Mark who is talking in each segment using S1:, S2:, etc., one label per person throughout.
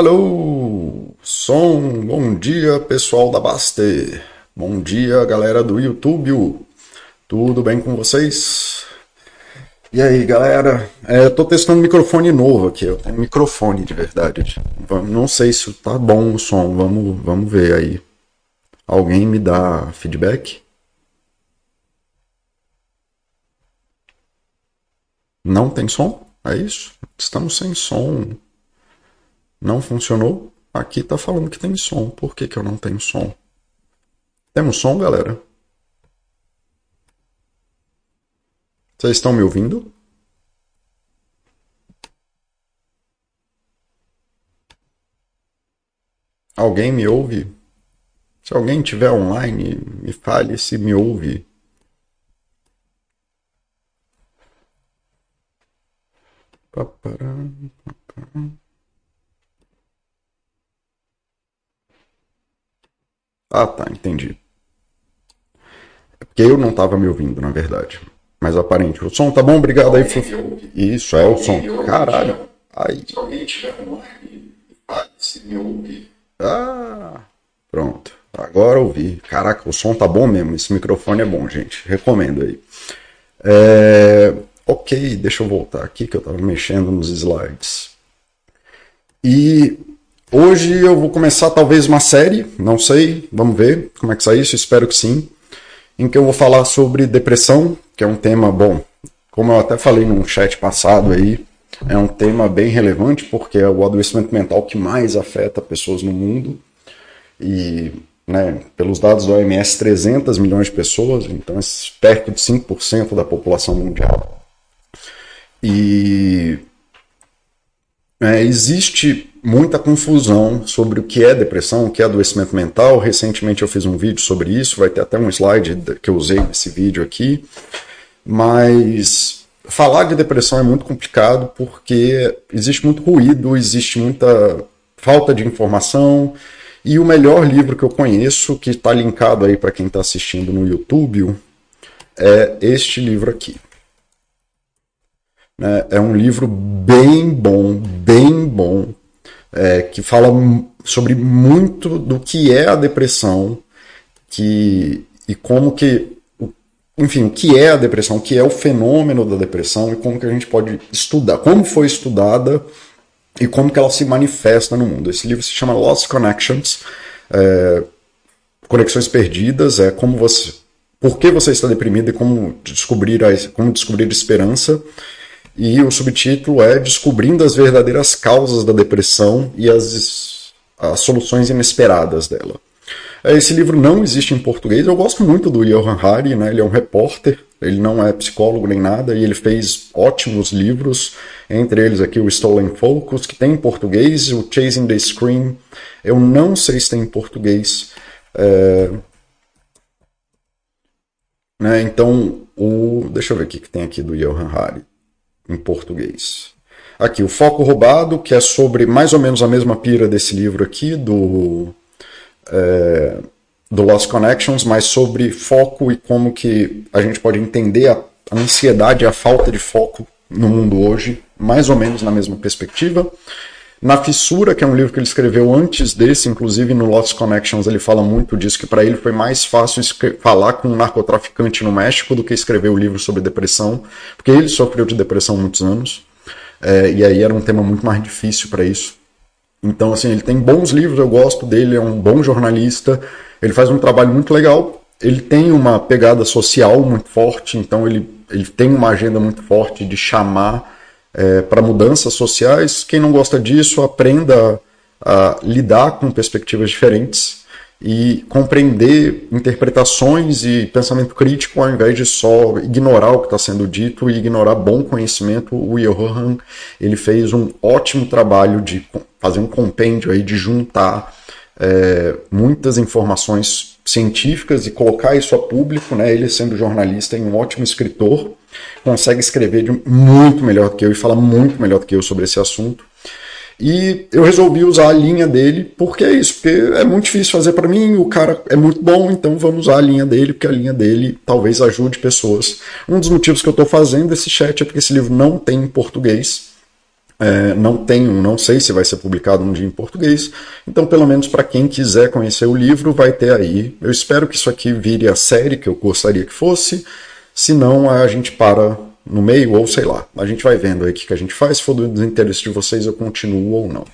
S1: Alô, som, bom dia pessoal da Baster, bom dia galera do YouTube, tudo bem com vocês? E aí galera, é, tô testando um microfone novo aqui, eu tenho um microfone de verdade, não sei se tá bom o som, vamos, vamos ver aí. Alguém me dá feedback? Não tem som? É isso? Estamos sem som. Não funcionou? Aqui tá falando que tem som. Por que, que eu não tenho som? Temos som, galera? Vocês estão me ouvindo? Alguém me ouve? Se alguém tiver online, me fale se me ouve. Paparam, paparam. Ah, tá, entendi. É porque eu não estava me ouvindo, na verdade. Mas aparente. O som tá bom? Obrigado aí. Isso, é o som. Caralho. Aí. Ah, pronto. Agora ouvi. Caraca, o som tá bom mesmo. Esse microfone é bom, gente. Recomendo aí. É... Ok, deixa eu voltar aqui que eu tava mexendo nos slides. E Hoje eu vou começar talvez uma série, não sei, vamos ver como é que sai isso, espero que sim, em que eu vou falar sobre depressão, que é um tema bom, como eu até falei num chat passado aí, é um tema bem relevante porque é o adoecimento mental que mais afeta pessoas no mundo e, né, pelos dados da OMS, 300 milhões de pessoas, então é perto de 5% da população mundial. E é, existe muita confusão sobre o que é depressão, o que é adoecimento mental. Recentemente eu fiz um vídeo sobre isso, vai ter até um slide que eu usei nesse vídeo aqui. Mas falar de depressão é muito complicado porque existe muito ruído, existe muita falta de informação. E o melhor livro que eu conheço, que está linkado aí para quem está assistindo no YouTube, é este livro aqui. É, é um livro bem bom, bem bom, é, que fala sobre muito do que é a depressão que, e como que, enfim, o que é a depressão, o que é o fenômeno da depressão e como que a gente pode estudar, como foi estudada e como que ela se manifesta no mundo. Esse livro se chama Lost Connections, é, Conexões Perdidas, é como você, por que você está deprimido e como descobrir, a, como descobrir esperança e o subtítulo é Descobrindo as verdadeiras causas da depressão e as, as soluções inesperadas dela. Esse livro não existe em português. Eu gosto muito do Johan Hari, né? ele é um repórter, ele não é psicólogo nem nada, e ele fez ótimos livros, entre eles aqui o Stolen Focus, que tem em português, o Chasing the Scream, eu não sei se tem em português. É... Né? Então, o... deixa eu ver o que tem aqui do Johan Hari em português. Aqui, o Foco Roubado, que é sobre mais ou menos a mesma pira desse livro aqui, do, é, do Lost Connections, mas sobre foco e como que a gente pode entender a, a ansiedade e a falta de foco no mundo hoje, mais ou menos na mesma perspectiva. Na Fissura, que é um livro que ele escreveu antes desse, inclusive no Lost Connections ele fala muito disso, que para ele foi mais fácil falar com um narcotraficante no México do que escrever o livro sobre depressão, porque ele sofreu de depressão há muitos anos, é, e aí era um tema muito mais difícil para isso. Então, assim, ele tem bons livros, eu gosto dele, é um bom jornalista, ele faz um trabalho muito legal, ele tem uma pegada social muito forte, então ele, ele tem uma agenda muito forte de chamar é, para mudanças sociais. Quem não gosta disso, aprenda a, lidar com perspectivas diferentes e compreender interpretações e pensamento crítico ao invés de só ignorar o que está sendo dito e ignorar bom conhecimento. O Johan ele fez um ótimo trabalho de fazer um compêndio aí de juntar é, muitas informações científicas e colocar isso a público, né? Ele sendo jornalista e um ótimo escritor, consegue escrever de muito melhor do que eu e fala muito melhor do que eu sobre esse assunto. E eu resolvi usar a linha dele, porque é isso, porque é muito difícil fazer para mim, o cara é muito bom, então vamos usar a linha dele, porque a linha dele talvez ajude pessoas. Um dos motivos que eu estou fazendo esse chat é porque esse livro não tem em português. É, não tenho, não sei se vai ser publicado um dia em português. Então, pelo menos para quem quiser conhecer o livro, vai ter aí. Eu espero que isso aqui vire a série que eu gostaria que fosse. Se não, a gente para no meio, ou sei lá. A gente vai vendo aí o que, que a gente faz. Se for do interesse de vocês, eu continuo ou não.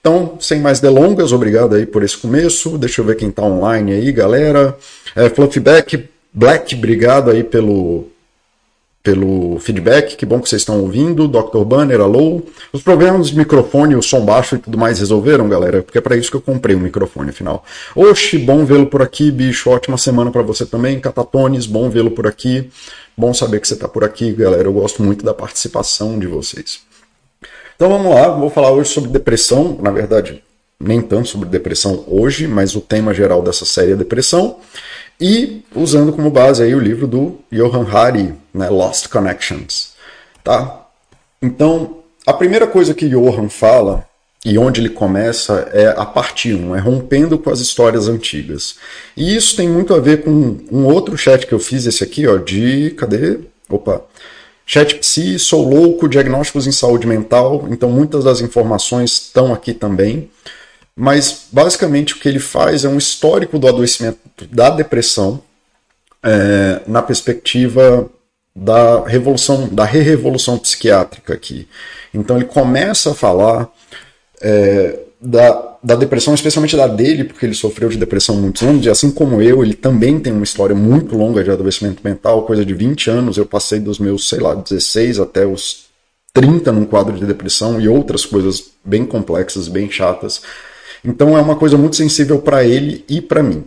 S1: Então, sem mais delongas, obrigado aí por esse começo. Deixa eu ver quem está online aí, galera. É, Fluffback, Black, obrigado aí pelo, pelo feedback, que bom que vocês estão ouvindo. Dr. Banner, alô. Os problemas de microfone, o som baixo e tudo mais resolveram, galera? Porque é para isso que eu comprei um microfone, afinal. Oxi, bom vê-lo por aqui, bicho. Ótima semana para você também. Catatones, bom vê-lo por aqui. Bom saber que você está por aqui, galera. Eu gosto muito da participação de vocês. Então vamos lá, vou falar hoje sobre depressão. Na verdade, nem tanto sobre depressão hoje, mas o tema geral dessa série é depressão e usando como base aí o livro do Johan Hari, né, Lost Connections, tá? Então, a primeira coisa que Johan fala e onde ele começa é a parte 1, é rompendo com as histórias antigas. E isso tem muito a ver com um outro chat que eu fiz, esse aqui, ó, de. Cadê? Opa! Chat Psi, sou louco, diagnósticos em saúde mental, então muitas das informações estão aqui também. Mas basicamente o que ele faz é um histórico do adoecimento da depressão é, na perspectiva da revolução, da re-revolução psiquiátrica aqui. Então ele começa a falar é, da, da depressão, especialmente da dele, porque ele sofreu de depressão muitos anos, e assim como eu, ele também tem uma história muito longa de adoecimento mental, coisa de 20 anos. Eu passei dos meus, sei lá, 16 até os 30 num quadro de depressão e outras coisas bem complexas, bem chatas. Então é uma coisa muito sensível para ele e para mim.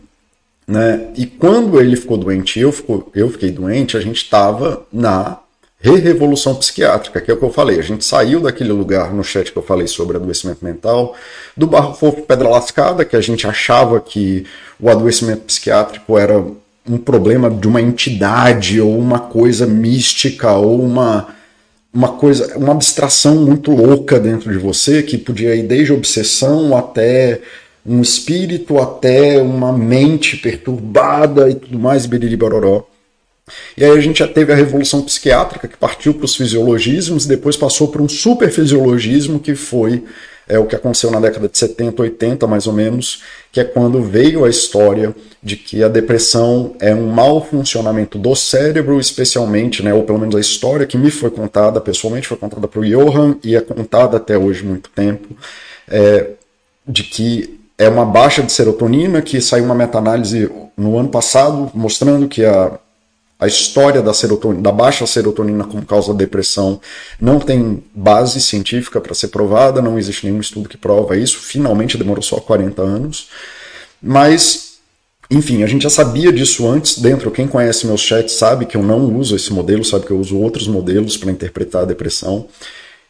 S1: Né? E quando ele ficou doente eu, eu fiquei doente, a gente estava na re-revolução psiquiátrica, que é o que eu falei. A gente saiu daquele lugar no chat que eu falei sobre adoecimento mental, do barro fofo pedra lascada, que a gente achava que o adoecimento psiquiátrico era um problema de uma entidade ou uma coisa mística ou uma uma coisa, uma abstração muito louca dentro de você que podia ir desde obsessão até um espírito, até uma mente perturbada e tudo mais, biriri bororó. E aí a gente já teve a revolução psiquiátrica que partiu para os fisiologismos depois passou para um superfisiologismo que foi é o que aconteceu na década de 70, 80 mais ou menos, que é quando veio a história de que a depressão é um mau funcionamento do cérebro, especialmente, né, ou pelo menos a história que me foi contada, pessoalmente foi contada para o Johan e é contada até hoje muito tempo, é, de que é uma baixa de serotonina, que saiu uma meta-análise no ano passado mostrando que a a história da, da baixa serotonina como causa da depressão não tem base científica para ser provada, não existe nenhum estudo que prova isso, finalmente demorou só 40 anos. Mas, enfim, a gente já sabia disso antes dentro. Quem conhece meus chats sabe que eu não uso esse modelo, sabe que eu uso outros modelos para interpretar a depressão.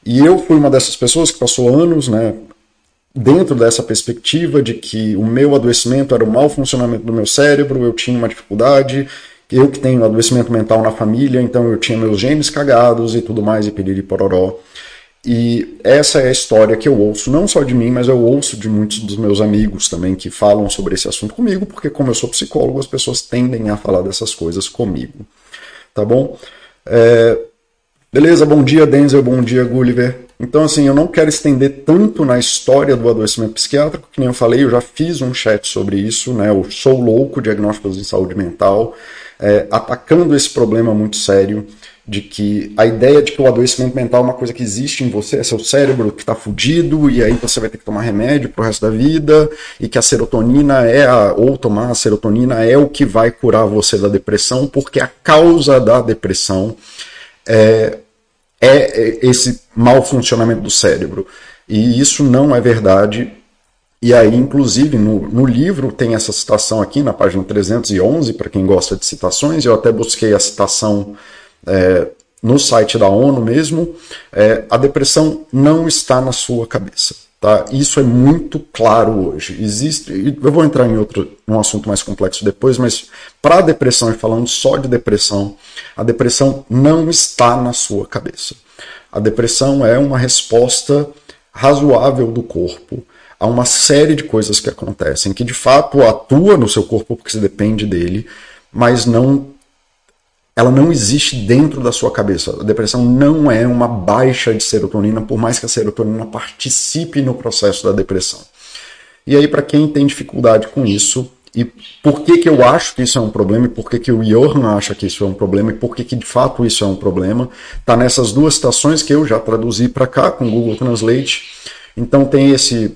S1: E eu fui uma dessas pessoas que passou anos, né, dentro dessa perspectiva de que o meu adoecimento era o mau funcionamento do meu cérebro, eu tinha uma dificuldade, eu que tenho adoecimento mental na família, então eu tinha meus genes cagados e tudo mais, e piriri pororó. E essa é a história que eu ouço, não só de mim, mas eu ouço de muitos dos meus amigos também que falam sobre esse assunto comigo, porque como eu sou psicólogo, as pessoas tendem a falar dessas coisas comigo. Tá bom? É... Beleza, bom dia Denzel, bom dia Gulliver. Então, assim, eu não quero estender tanto na história do adoecimento psiquiátrico, que nem eu falei, eu já fiz um chat sobre isso, né? Eu sou louco, diagnósticos de saúde mental é, atacando esse problema muito sério de que a ideia de que o adoecimento mental é uma coisa que existe em você, é seu cérebro que está fudido e aí você vai ter que tomar remédio pro resto da vida e que a serotonina é a, ou tomar a serotonina é o que vai curar você da depressão, porque a causa da depressão é, é esse mau funcionamento do cérebro. E isso não é verdade e aí, inclusive, no, no, livro tem essa citação aqui na página 311, para quem gosta de citações, eu até busquei a citação é, no site da ONU mesmo. É, a depressão não está na sua cabeça. Tá? Isso é muito claro hoje. Existe, eu vou entrar em outro, num assunto mais complexo depois, mas para a depressão, e falando só de depressão, a depressão não está na sua cabeça. A depressão é uma resposta razoável do corpo há uma série de coisas que acontecem que de fato atua no seu corpo porque você depende dele, mas não ela não existe dentro da sua cabeça. A depressão não é uma baixa de serotonina, por mais que a serotonina participe no processo da depressão. E aí, para quem tem dificuldade com isso, e por que, que eu acho que isso é um problema, e por que, que o Johan acha que isso é um problema, e por que, que de fato isso é um problema, tá nessas duas citações que eu já traduzi para cá com o Google Translate. Então tem esse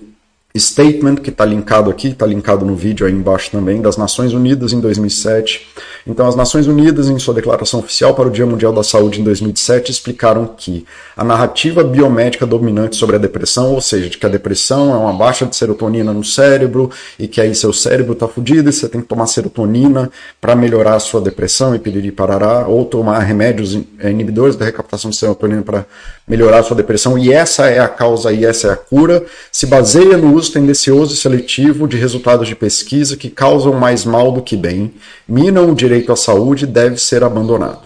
S1: statement que está linkado aqui, está linkado no vídeo aí embaixo também, das Nações Unidas em 2007. Então, as Nações Unidas, em sua declaração oficial para o Dia Mundial da Saúde em 2007, explicaram que a narrativa biomédica dominante sobre a depressão, ou seja, de que a depressão é uma baixa de serotonina no cérebro e que aí seu cérebro está fudido e você tem que tomar serotonina para melhorar a sua depressão e piriri parará, ou tomar remédios eh, inibidores da recaptação de serotonina para melhorar a sua depressão, e essa é a causa e essa é a cura, se baseia no uso tendencioso e seletivo de resultados de pesquisa que causam mais mal do que bem, minam o direito à saúde deve ser abandonado.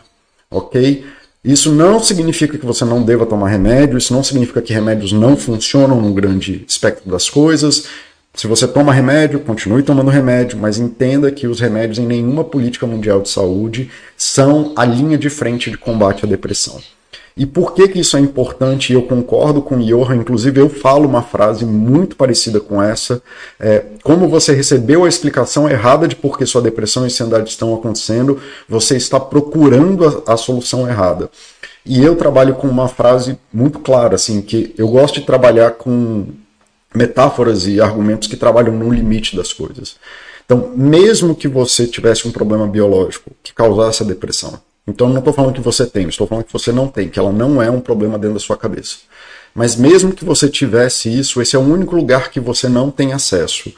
S1: Ok? Isso não significa que você não deva tomar remédio, isso não significa que remédios não funcionam no grande espectro das coisas. Se você toma remédio, continue tomando remédio, mas entenda que os remédios em nenhuma política mundial de saúde são a linha de frente de combate à depressão. E por que, que isso é importante? Eu concordo com o Johan, inclusive eu falo uma frase muito parecida com essa. É, como você recebeu a explicação errada de por que sua depressão e ansiedade estão acontecendo, você está procurando a, a solução errada. E eu trabalho com uma frase muito clara, assim, que eu gosto de trabalhar com metáforas e argumentos que trabalham no limite das coisas. Então, mesmo que você tivesse um problema biológico que causasse a depressão, então não estou falando que você tem, estou falando que você não tem, que ela não é um problema dentro da sua cabeça. Mas mesmo que você tivesse isso, esse é o único lugar que você não tem acesso.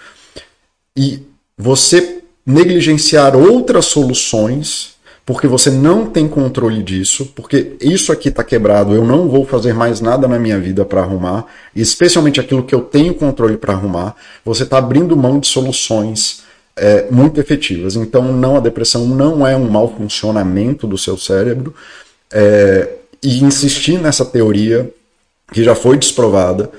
S1: E você negligenciar outras soluções, porque você não tem controle disso, porque isso aqui está quebrado, eu não vou fazer mais nada na minha vida para arrumar, especialmente aquilo que eu tenho controle para arrumar, você está abrindo mão de soluções é, muito efetivas. Então, não, a depressão não é um mau funcionamento do seu cérebro. É, e insistir nessa teoria, que já foi desprovada,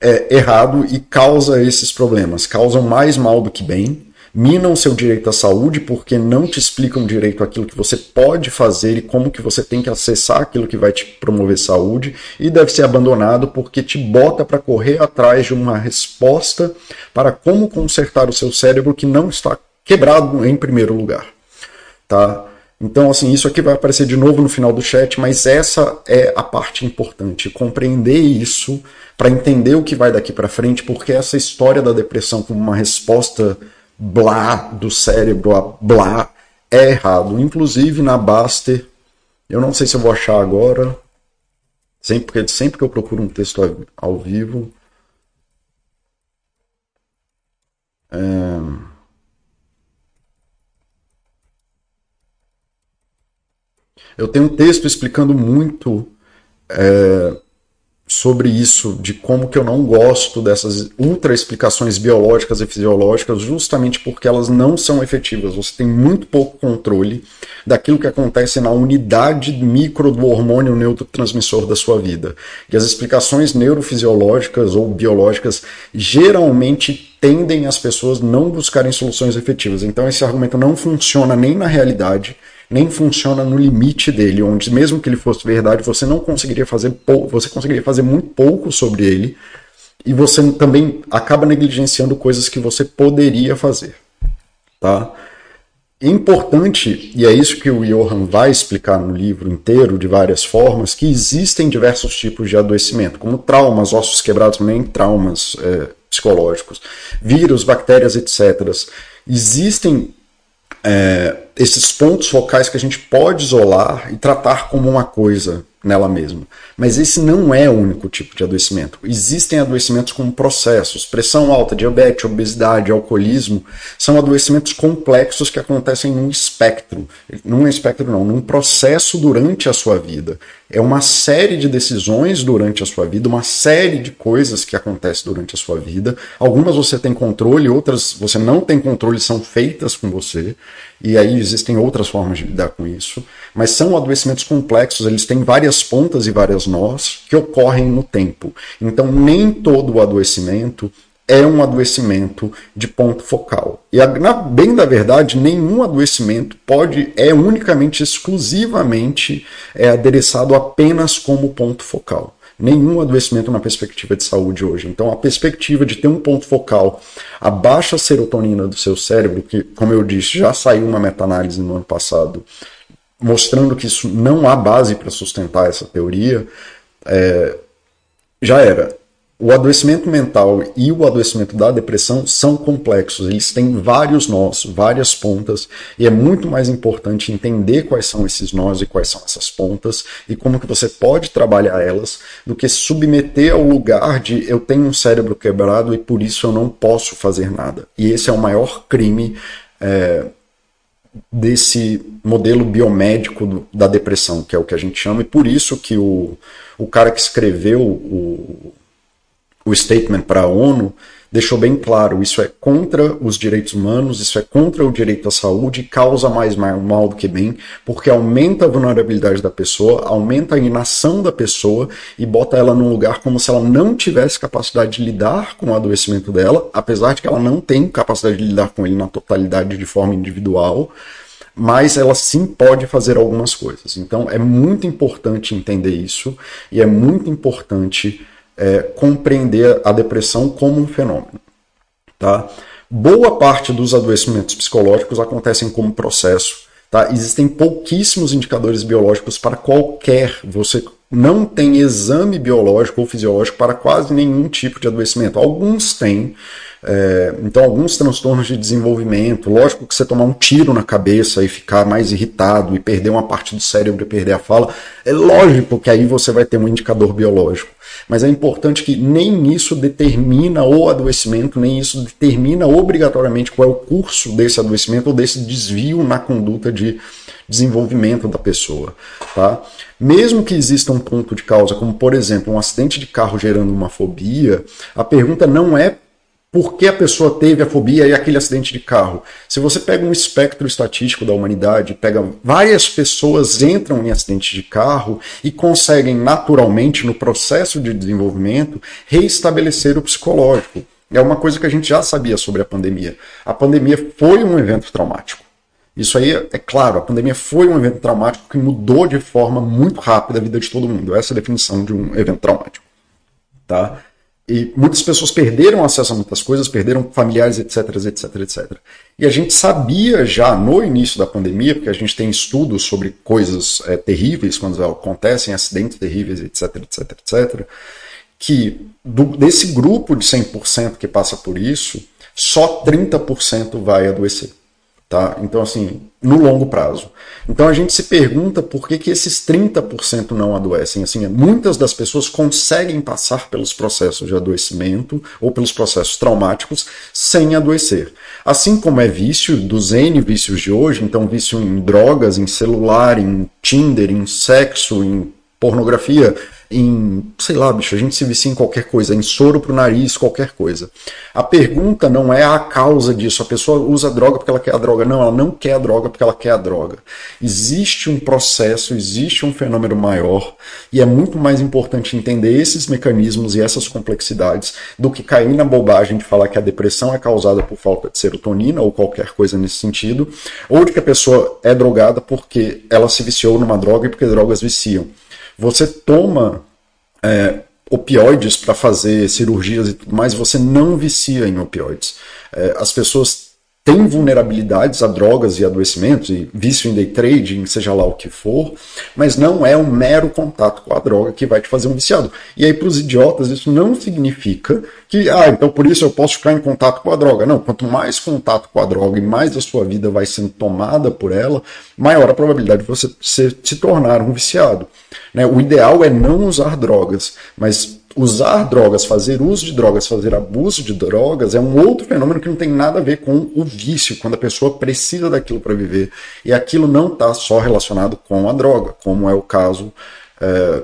S1: é errado e causa esses problemas. Causam mais mal do que bem minam seu direito à saúde porque não te explicam direito aquilo que você pode fazer e como que você tem que acessar aquilo que vai te promover saúde e deve ser abandonado porque te bota para correr atrás de uma resposta para como consertar o seu cérebro que não está quebrado em primeiro lugar, tá? Então, assim, isso aqui vai aparecer de novo no final do chat, mas essa é a parte importante, compreender isso para entender o que vai daqui para frente, porque essa história da depressão como uma resposta blá do cérebro, a blá, é errado. Inclusive na Baster, eu não sei se eu vou achar agora, sempre, sempre que eu procuro um texto ao, vivo. É... Eu tenho um texto explicando muito é, sobre isso, de como que eu não gosto dessas ultra explicações biológicas e fisiológicas, justamente porque elas não são efetivas. Você tem muito pouco controle daquilo que acontece na unidade micro do hormônio neurotransmissor da sua vida. E as explicações neurofisiológicas ou biológicas geralmente tendem as pessoas não buscarem soluções efetivas. Então esse argumento não funciona nem na realidade nem funciona no limite dele, onde mesmo que ele fosse verdade, você não conseguiria fazer você conseguiria fazer muito pouco sobre ele e você também acaba negligenciando coisas que você poderia fazer, tá? Importante, e é isso que o Johan vai explicar no livro inteiro, de várias formas, que existem diversos tipos de adoecimento, como traumas, ossos quebrados, nem traumas é, psicológicos, vírus, bactérias, etc. Existem é, esses pontos focais que a gente pode isolar e tratar como uma coisa nela mesma. Mas esse não é o único tipo de adoecimento. Existem adoecimentos com processos. Pressão alta, diabetes, obesidade, alcoolismo são adoecimentos complexos que acontecem num espectro. Num espectro não, num processo durante a sua vida. É uma série de decisões durante a sua vida, uma série de coisas que acontecem durante a sua vida. Algumas você tem controle, outras você não tem controle, são feitas com você. E aí existem outras formas de lidar com isso. Mas são adoecimentos complexos, eles têm várias pontas e várias nós que ocorrem no tempo. Então nem todo adoecimento é um adoecimento de ponto focal. E, na, bem da verdade, nenhum adoecimento pode, é unicamente, exclusivamente é, adereçado apenas como ponto focal. Nenhum adoecimento na perspectiva de saúde hoje. Então, a perspectiva de ter um ponto focal, a baixa serotonina do seu cérebro, que, como eu disse, já saiu uma meta-análise no ano passado, mostrando que isso não há base para sustentar essa teoria, é, já era o adoecimento mental e o adoecimento da depressão são complexos, eles têm vários nós, várias pontas, e é muito mais importante entender quais são esses nós e quais são essas pontas e como que você pode trabalhar elas, do que submeter ao lugar de eu tenho um cérebro quebrado e por isso eu não posso fazer nada. E esse é o maior crime é, desse modelo biomédico do, da depressão, que é o que a gente chama, e por isso que o, o cara que escreveu o o statement para a ONU deixou bem claro: isso é contra os direitos humanos, isso é contra o direito à saúde, causa mais mal do que bem, porque aumenta a vulnerabilidade da pessoa, aumenta a inação da pessoa e bota ela num lugar como se ela não tivesse capacidade de lidar com o adoecimento dela, apesar de que ela não tem capacidade de lidar com ele na totalidade de forma individual. Mas ela sim pode fazer algumas coisas. Então é muito importante entender isso e é muito importante é, compreender a depressão como um fenômeno. Tá? Boa parte dos adoecimentos psicológicos acontecem como processo. Tá? Existem pouquíssimos indicadores biológicos para qualquer. Você não tem exame biológico ou fisiológico para quase nenhum tipo de adoecimento. Alguns têm, é, então, alguns transtornos de desenvolvimento, lógico que você tomar um tiro na cabeça e ficar mais irritado e perder uma parte do cérebro e perder a fala, é lógico que aí você vai ter um indicador biológico. Mas é importante que nem isso determina o adoecimento, nem isso determina obrigatoriamente qual é o curso desse adoecimento ou desse desvio na conduta de desenvolvimento da pessoa. Tá? Mesmo que exista um ponto de causa, como por exemplo um acidente de carro gerando uma fobia, a pergunta não é por que a pessoa teve a fobia e aquele acidente de carro. Se você pega um espectro estatístico da humanidade, pega várias pessoas entram em acidente de carro e conseguem naturalmente no processo de desenvolvimento reestabelecer o psicológico. É uma coisa que a gente já sabia sobre a pandemia. A pandemia foi um evento traumático. Isso aí é claro, a pandemia foi um evento traumático que mudou de forma muito rápida a vida de todo mundo. Essa é a definição de um evento traumático. Tá? E muitas pessoas perderam acesso a muitas coisas, perderam familiares, etc, etc, etc. E a gente sabia já no início da pandemia, porque a gente tem estudos sobre coisas é, terríveis, quando acontecem acidentes terríveis, etc, etc, etc, que do, desse grupo de 100% que passa por isso, só 30% vai adoecer. Tá? Então, assim, no longo prazo. Então a gente se pergunta por que, que esses 30% não adoecem. Assim, muitas das pessoas conseguem passar pelos processos de adoecimento ou pelos processos traumáticos sem adoecer. Assim como é vício dos N vícios de hoje, então vício em drogas, em celular, em Tinder, em sexo, em pornografia, em, sei lá, bicho, a gente se vicia em qualquer coisa, em soro pro nariz, qualquer coisa. A pergunta não é a causa disso, a pessoa usa a droga porque ela quer a droga. Não, ela não quer a droga porque ela quer a droga. Existe um processo, existe um fenômeno maior, e é muito mais importante entender esses mecanismos e essas complexidades do que cair na bobagem de falar que a depressão é causada por falta de serotonina ou qualquer coisa nesse sentido, ou de que a pessoa é drogada porque ela se viciou numa droga e porque drogas viciam. Você toma é, opioides para fazer cirurgias e tudo mais, você não vicia em opioides. É, as pessoas tem vulnerabilidades a drogas e adoecimentos, e vício em day trading, seja lá o que for, mas não é um mero contato com a droga que vai te fazer um viciado. E aí, para os idiotas, isso não significa que, ah, então por isso eu posso ficar em contato com a droga. Não, quanto mais contato com a droga e mais a sua vida vai sendo tomada por ela, maior a probabilidade de você se, tornar um viciado. Né? O ideal é não usar drogas, mas usar drogas, fazer uso de drogas, fazer abuso de drogas é um outro fenômeno que não tem nada a ver com o vício, quando a pessoa precisa daquilo para viver. E aquilo não está só relacionado com a droga, como é o caso, é,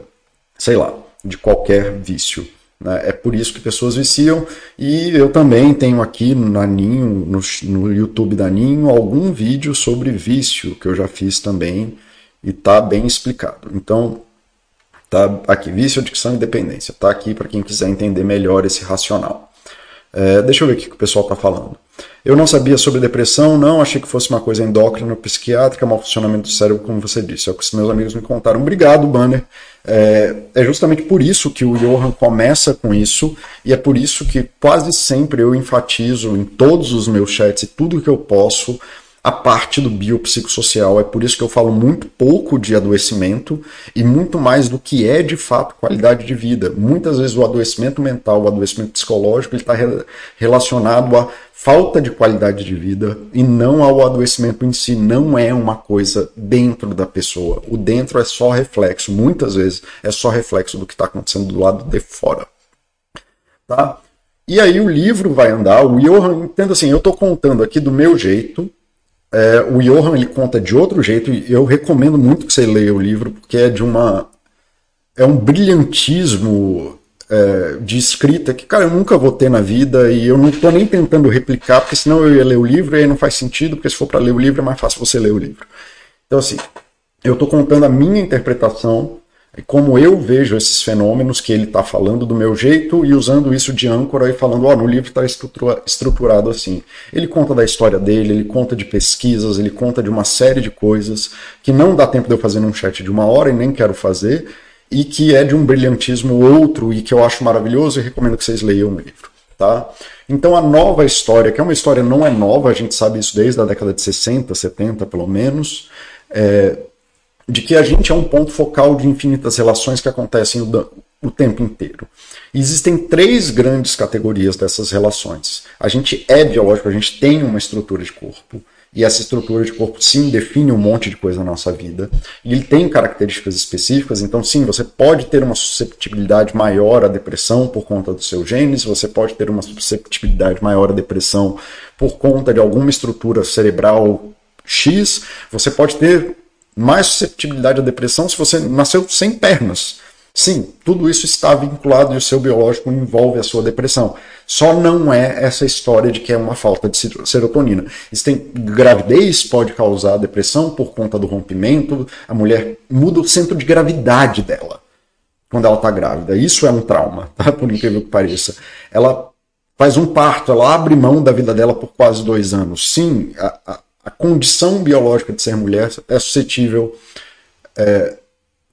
S1: sei lá, de qualquer vício. Né? É por isso que pessoas viciam. E eu também tenho aqui na Ninho, no, no YouTube da Ninho, algum vídeo sobre vício que eu já fiz também e está bem explicado. Então, Tá aqui, vício, adicção e dependência. Tá aqui para quem quiser entender melhor esse racional. É, deixa eu ver o que o pessoal está falando. Eu não sabia sobre depressão, não, achei que fosse uma coisa endócrina, psiquiátrica, mau funcionamento do cérebro, como você disse. É o que os meus amigos me contaram. Obrigado, Banner. É, é, justamente por isso que o Johan começa com isso, e é por isso que quase sempre eu enfatizo em todos os meus chats e tudo que eu posso a parte do biopsicossocial. É por isso que eu falo muito pouco de adoecimento e muito mais do que é de fato qualidade de vida. Muitas vezes o adoecimento mental, o adoecimento psicológico, ele está relacionado à falta de qualidade de vida e não ao adoecimento em si. Não é uma coisa dentro da pessoa. O dentro é só reflexo. Muitas vezes é só reflexo do que está acontecendo do lado de fora. Tá? E aí o livro vai andar, o Johan, entendo assim, eu estou contando aqui do meu jeito, é, o Johan ele conta de outro jeito e eu recomendo muito que você leia o livro porque é de uma é um brilhantismo é, de escrita que cara eu nunca vou ter na vida e eu não estou nem tentando replicar porque senão eu ia ler o livro e aí não faz sentido porque se for para ler o livro é mais fácil você ler o livro. Então assim eu estou contando a minha interpretação como eu vejo esses fenômenos que ele está falando do meu jeito e usando isso de âncora e falando, ó, oh, no livro está estrutura, estruturado assim. Ele conta da história dele, ele conta de pesquisas, ele conta de uma série de coisas que não dá tempo de eu fazer num chat de uma hora e nem quero fazer, e que é de um brilhantismo outro e que eu acho maravilhoso e recomendo que vocês leiam o livro. Tá? Então a nova história, que é uma história não é nova, a gente sabe isso desde a década de 60, 70 pelo menos, é, de que a gente é um ponto focal de infinitas relações que acontecem o, o tempo inteiro. existem três grandes categorias dessas relações. A gente é biológico, a gente tem uma estrutura de corpo. E essa estrutura de corpo, sim, define um monte de coisa na nossa vida. E ele tem características específicas, então, sim, você pode ter uma susceptibilidade maior à depressão por conta dos seus genes, você pode ter uma susceptibilidade maior à depressão por conta de alguma estrutura cerebral X, você pode ter mais susceptibilidade à depressão se você nasceu sem pernas. Sim, tudo isso está vinculado e o seu biológico envolve a sua depressão. Só não é essa história de que é uma falta de serotonina. Existem gravidez pode causar depressão por conta do rompimento. A mulher muda o centro de gravidade dela quando ela está grávida. Isso é um trauma, tá? Por incrível que pareça. Ela faz um parto, ela abre mão da vida dela por quase dois anos. Sim, a, a, a condição biológica de ser mulher é suscetível, é,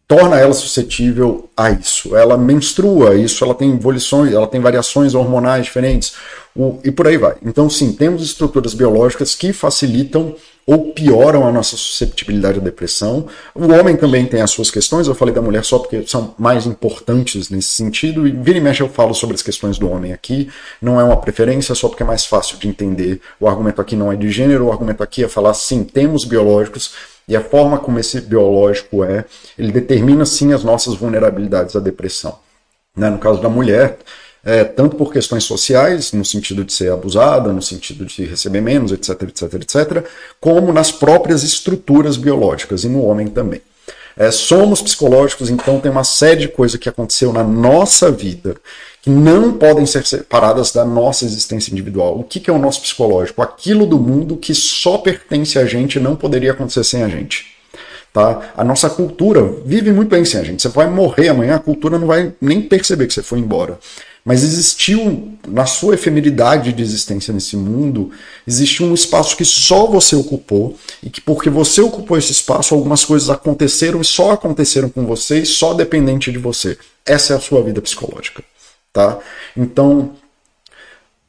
S1: torna ela suscetível a isso. Ela menstrua, isso ela tem evoluções, ela tem variações hormonais diferentes, o, e por aí vai. Então, sim, temos estruturas biológicas que facilitam ou pioram a nossa susceptibilidade à depressão. O homem também tem as suas questões, eu falei da mulher só porque são mais importantes nesse sentido, e vira e mexe eu falo sobre as questões do homem aqui, não é uma preferência, só porque é mais fácil de entender. O argumento aqui não é de gênero, o argumento aqui é falar, sim, temos biológicos, e a forma como esse biológico é, ele determina sim as nossas vulnerabilidades à depressão. Né? No caso da mulher, é, tanto por questões sociais, no sentido de ser abusada, no sentido de receber menos, etc, etc, etc, como nas próprias estruturas biológicas e no homem também. É, somos psicológicos, então tem uma série de coisas que aconteceu na nossa vida que não podem ser separadas da nossa existência individual. O que, que é o nosso psicológico? Aquilo do mundo que só pertence a gente e não poderia acontecer sem a gente. Tá? A nossa cultura vive muito bem sem a gente. Você vai morrer amanhã, a cultura não vai nem perceber que você foi embora. Mas existiu, na sua efemeridade de existência nesse mundo, existiu um espaço que só você ocupou, e que porque você ocupou esse espaço, algumas coisas aconteceram e só aconteceram com você e só dependente de você. Essa é a sua vida psicológica. Tá? Então,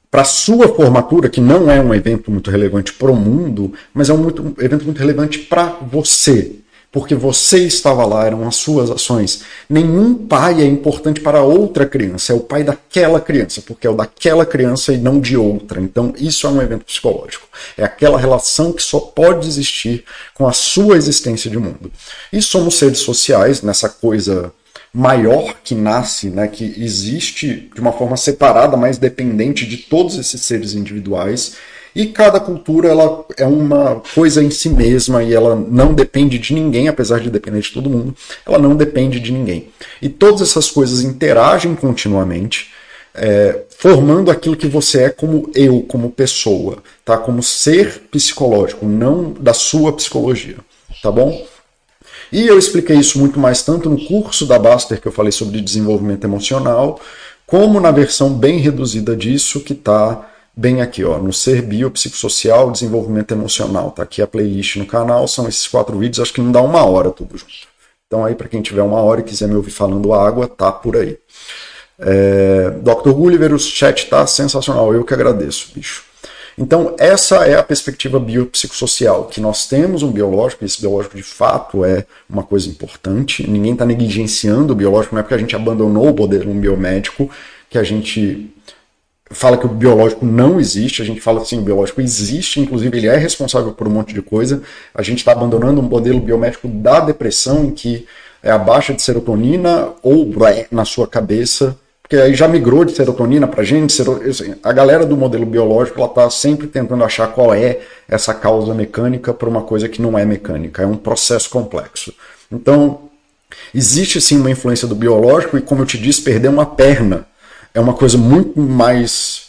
S1: para sua formatura, que não é um evento muito relevante para o mundo, mas é um, muito, um evento muito relevante para você, porque você estava lá, eram as suas ações. Nenhum pai é importante para outra criança, é o pai daquela criança, porque é o daquela criança e não de outra. Então, isso é um evento psicológico. É aquela relação que só pode existir com a sua existência de mundo. E somos seres sociais, nessa coisa maior que nasce, né, que existe de uma forma separada, mas dependente de todos esses seres individuais e cada cultura ela é uma coisa em si mesma e ela não depende de ninguém, apesar de depender de todo mundo, ela não depende de ninguém. E todas essas coisas interagem continuamente, é, formando aquilo que você é como eu, como pessoa, tá? Como ser psicológico, não da sua psicologia, tá bom? E eu expliquei isso muito mais tanto no curso da Baster que eu falei sobre desenvolvimento emocional, como na versão bem reduzida disso, que está bem aqui, ó, no Ser Biopsicossocial, Desenvolvimento Emocional. Tá aqui a playlist no canal, são esses quatro vídeos, acho que não dá uma hora tudo junto. Então aí, para quem tiver uma hora e quiser me ouvir falando água, tá por aí. É, Dr. Gulliver, o chat tá sensacional, eu que agradeço, bicho. Então, essa é a perspectiva biopsicossocial, que nós temos um biológico, e esse biológico de fato é uma coisa importante, ninguém está negligenciando o biológico, não é porque a gente abandonou o modelo biomédico que a gente fala que o biológico não existe, a gente fala assim, o biológico existe, inclusive ele é responsável por um monte de coisa, a gente está abandonando um modelo biomédico da depressão, em que é a baixa de serotonina ou na sua cabeça porque aí já migrou de serotonina para gente. Assim, a galera do modelo biológico ela está sempre tentando achar qual é essa causa mecânica para uma coisa que não é mecânica. É um processo complexo. Então, existe sim uma influência do biológico e, como eu te disse, perder uma perna é uma coisa muito mais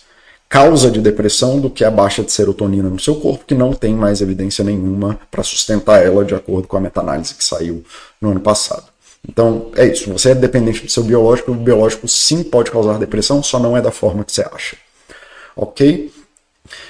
S1: causa de depressão do que a baixa de serotonina no seu corpo, que não tem mais evidência nenhuma para sustentar ela, de acordo com a meta-análise que saiu no ano passado. Então, é isso. Você é dependente do seu biológico, o biológico sim pode causar depressão, só não é da forma que você acha. Ok?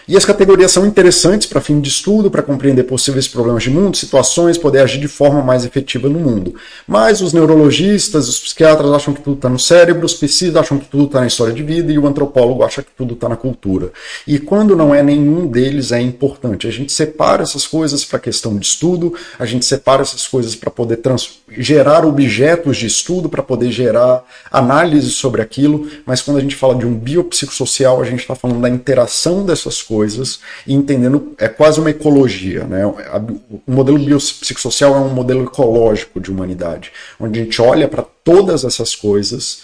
S1: E as categorias são interessantes para fim de estudo, para compreender possíveis problemas de mundo, situações, poder agir de forma mais efetiva no mundo. Mas os neurologistas, os psiquiatras acham que tudo está no cérebro, os psiquiatras acham que tudo está na história de vida e o antropólogo acha que tudo está na cultura. E quando não é nenhum deles, é importante. A gente separa essas coisas para questão de estudo, a gente separa essas coisas para poder gerar objetos de estudo, para poder gerar análise sobre aquilo, mas quando a gente fala de um biopsicossocial, a gente está falando da interação dessas essas coisas e entendendo, é quase uma ecologia. Né? O modelo biopsicossocial é um modelo ecológico de humanidade, onde a gente olha para todas essas coisas,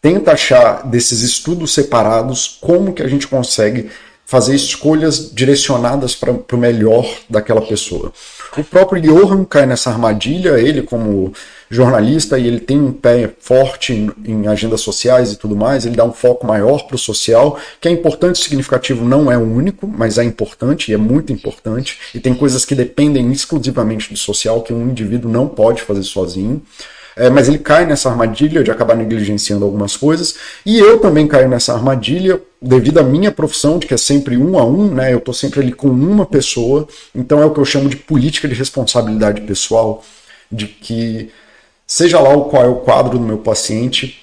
S1: tenta achar desses estudos separados como que a gente consegue fazer escolhas direcionadas para o melhor daquela pessoa. O próprio Johan cai nessa armadilha, ele como jornalista e ele tem um pé forte em, agendas sociais e tudo mais, ele dá um foco maior para o social, que é importante e significativo, não é o único, mas é importante e é muito importante, e tem coisas que dependem exclusivamente do social que um indivíduo não pode fazer sozinho. É, mas ele cai nessa armadilha de acabar negligenciando algumas coisas, e eu também caio nessa armadilha devido à minha profissão, de que é sempre um a um, né? Eu estou sempre ali com uma pessoa, então é o que eu chamo de política de responsabilidade pessoal, de que seja lá o qual é o quadro do meu paciente,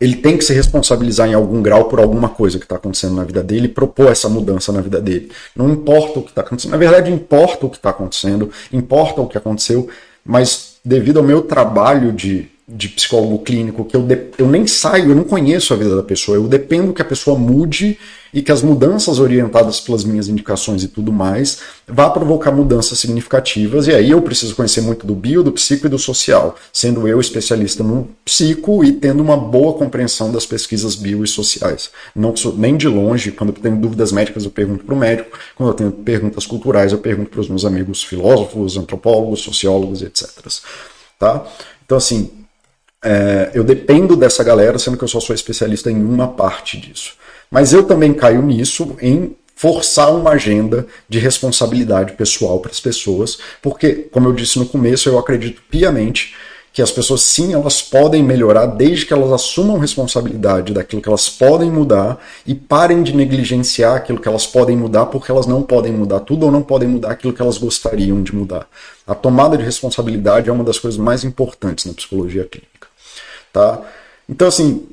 S1: ele tem que se responsabilizar em algum grau por alguma coisa que está acontecendo na vida dele e propor essa mudança na vida dele. Não importa o que está acontecendo. Na verdade, importa o que está acontecendo, importa o que aconteceu, mas devido ao meu trabalho de de psicólogo clínico que eu, de, eu nem saio, eu não conheço a vida da pessoa, eu dependo que a pessoa mude e que as mudanças orientadas pelas minhas indicações e tudo mais vá provocar mudanças significativas, e aí eu preciso conhecer muito do bio, do psico e do social, sendo eu especialista no psico e tendo uma boa compreensão das pesquisas bio e sociais. Não sou, nem de longe, quando eu tenho dúvidas médicas eu pergunto para o médico, quando eu tenho perguntas culturais eu pergunto para os meus amigos filósofos, antropólogos, sociólogos, etc. Tá? Então assim, é, eu dependo dessa galera, sendo que eu só sou especialista em uma parte disso. Mas eu também caio nisso em forçar uma agenda de responsabilidade pessoal para as pessoas, porque, como eu disse no começo, eu acredito piamente que as pessoas sim, elas podem melhorar desde que elas assumam responsabilidade daquilo que elas podem mudar e parem de negligenciar aquilo que elas podem mudar porque elas não podem mudar tudo ou não podem mudar aquilo que elas gostariam de mudar. A tomada de responsabilidade é uma das coisas mais importantes na psicologia clínica. Tá? Então, assim,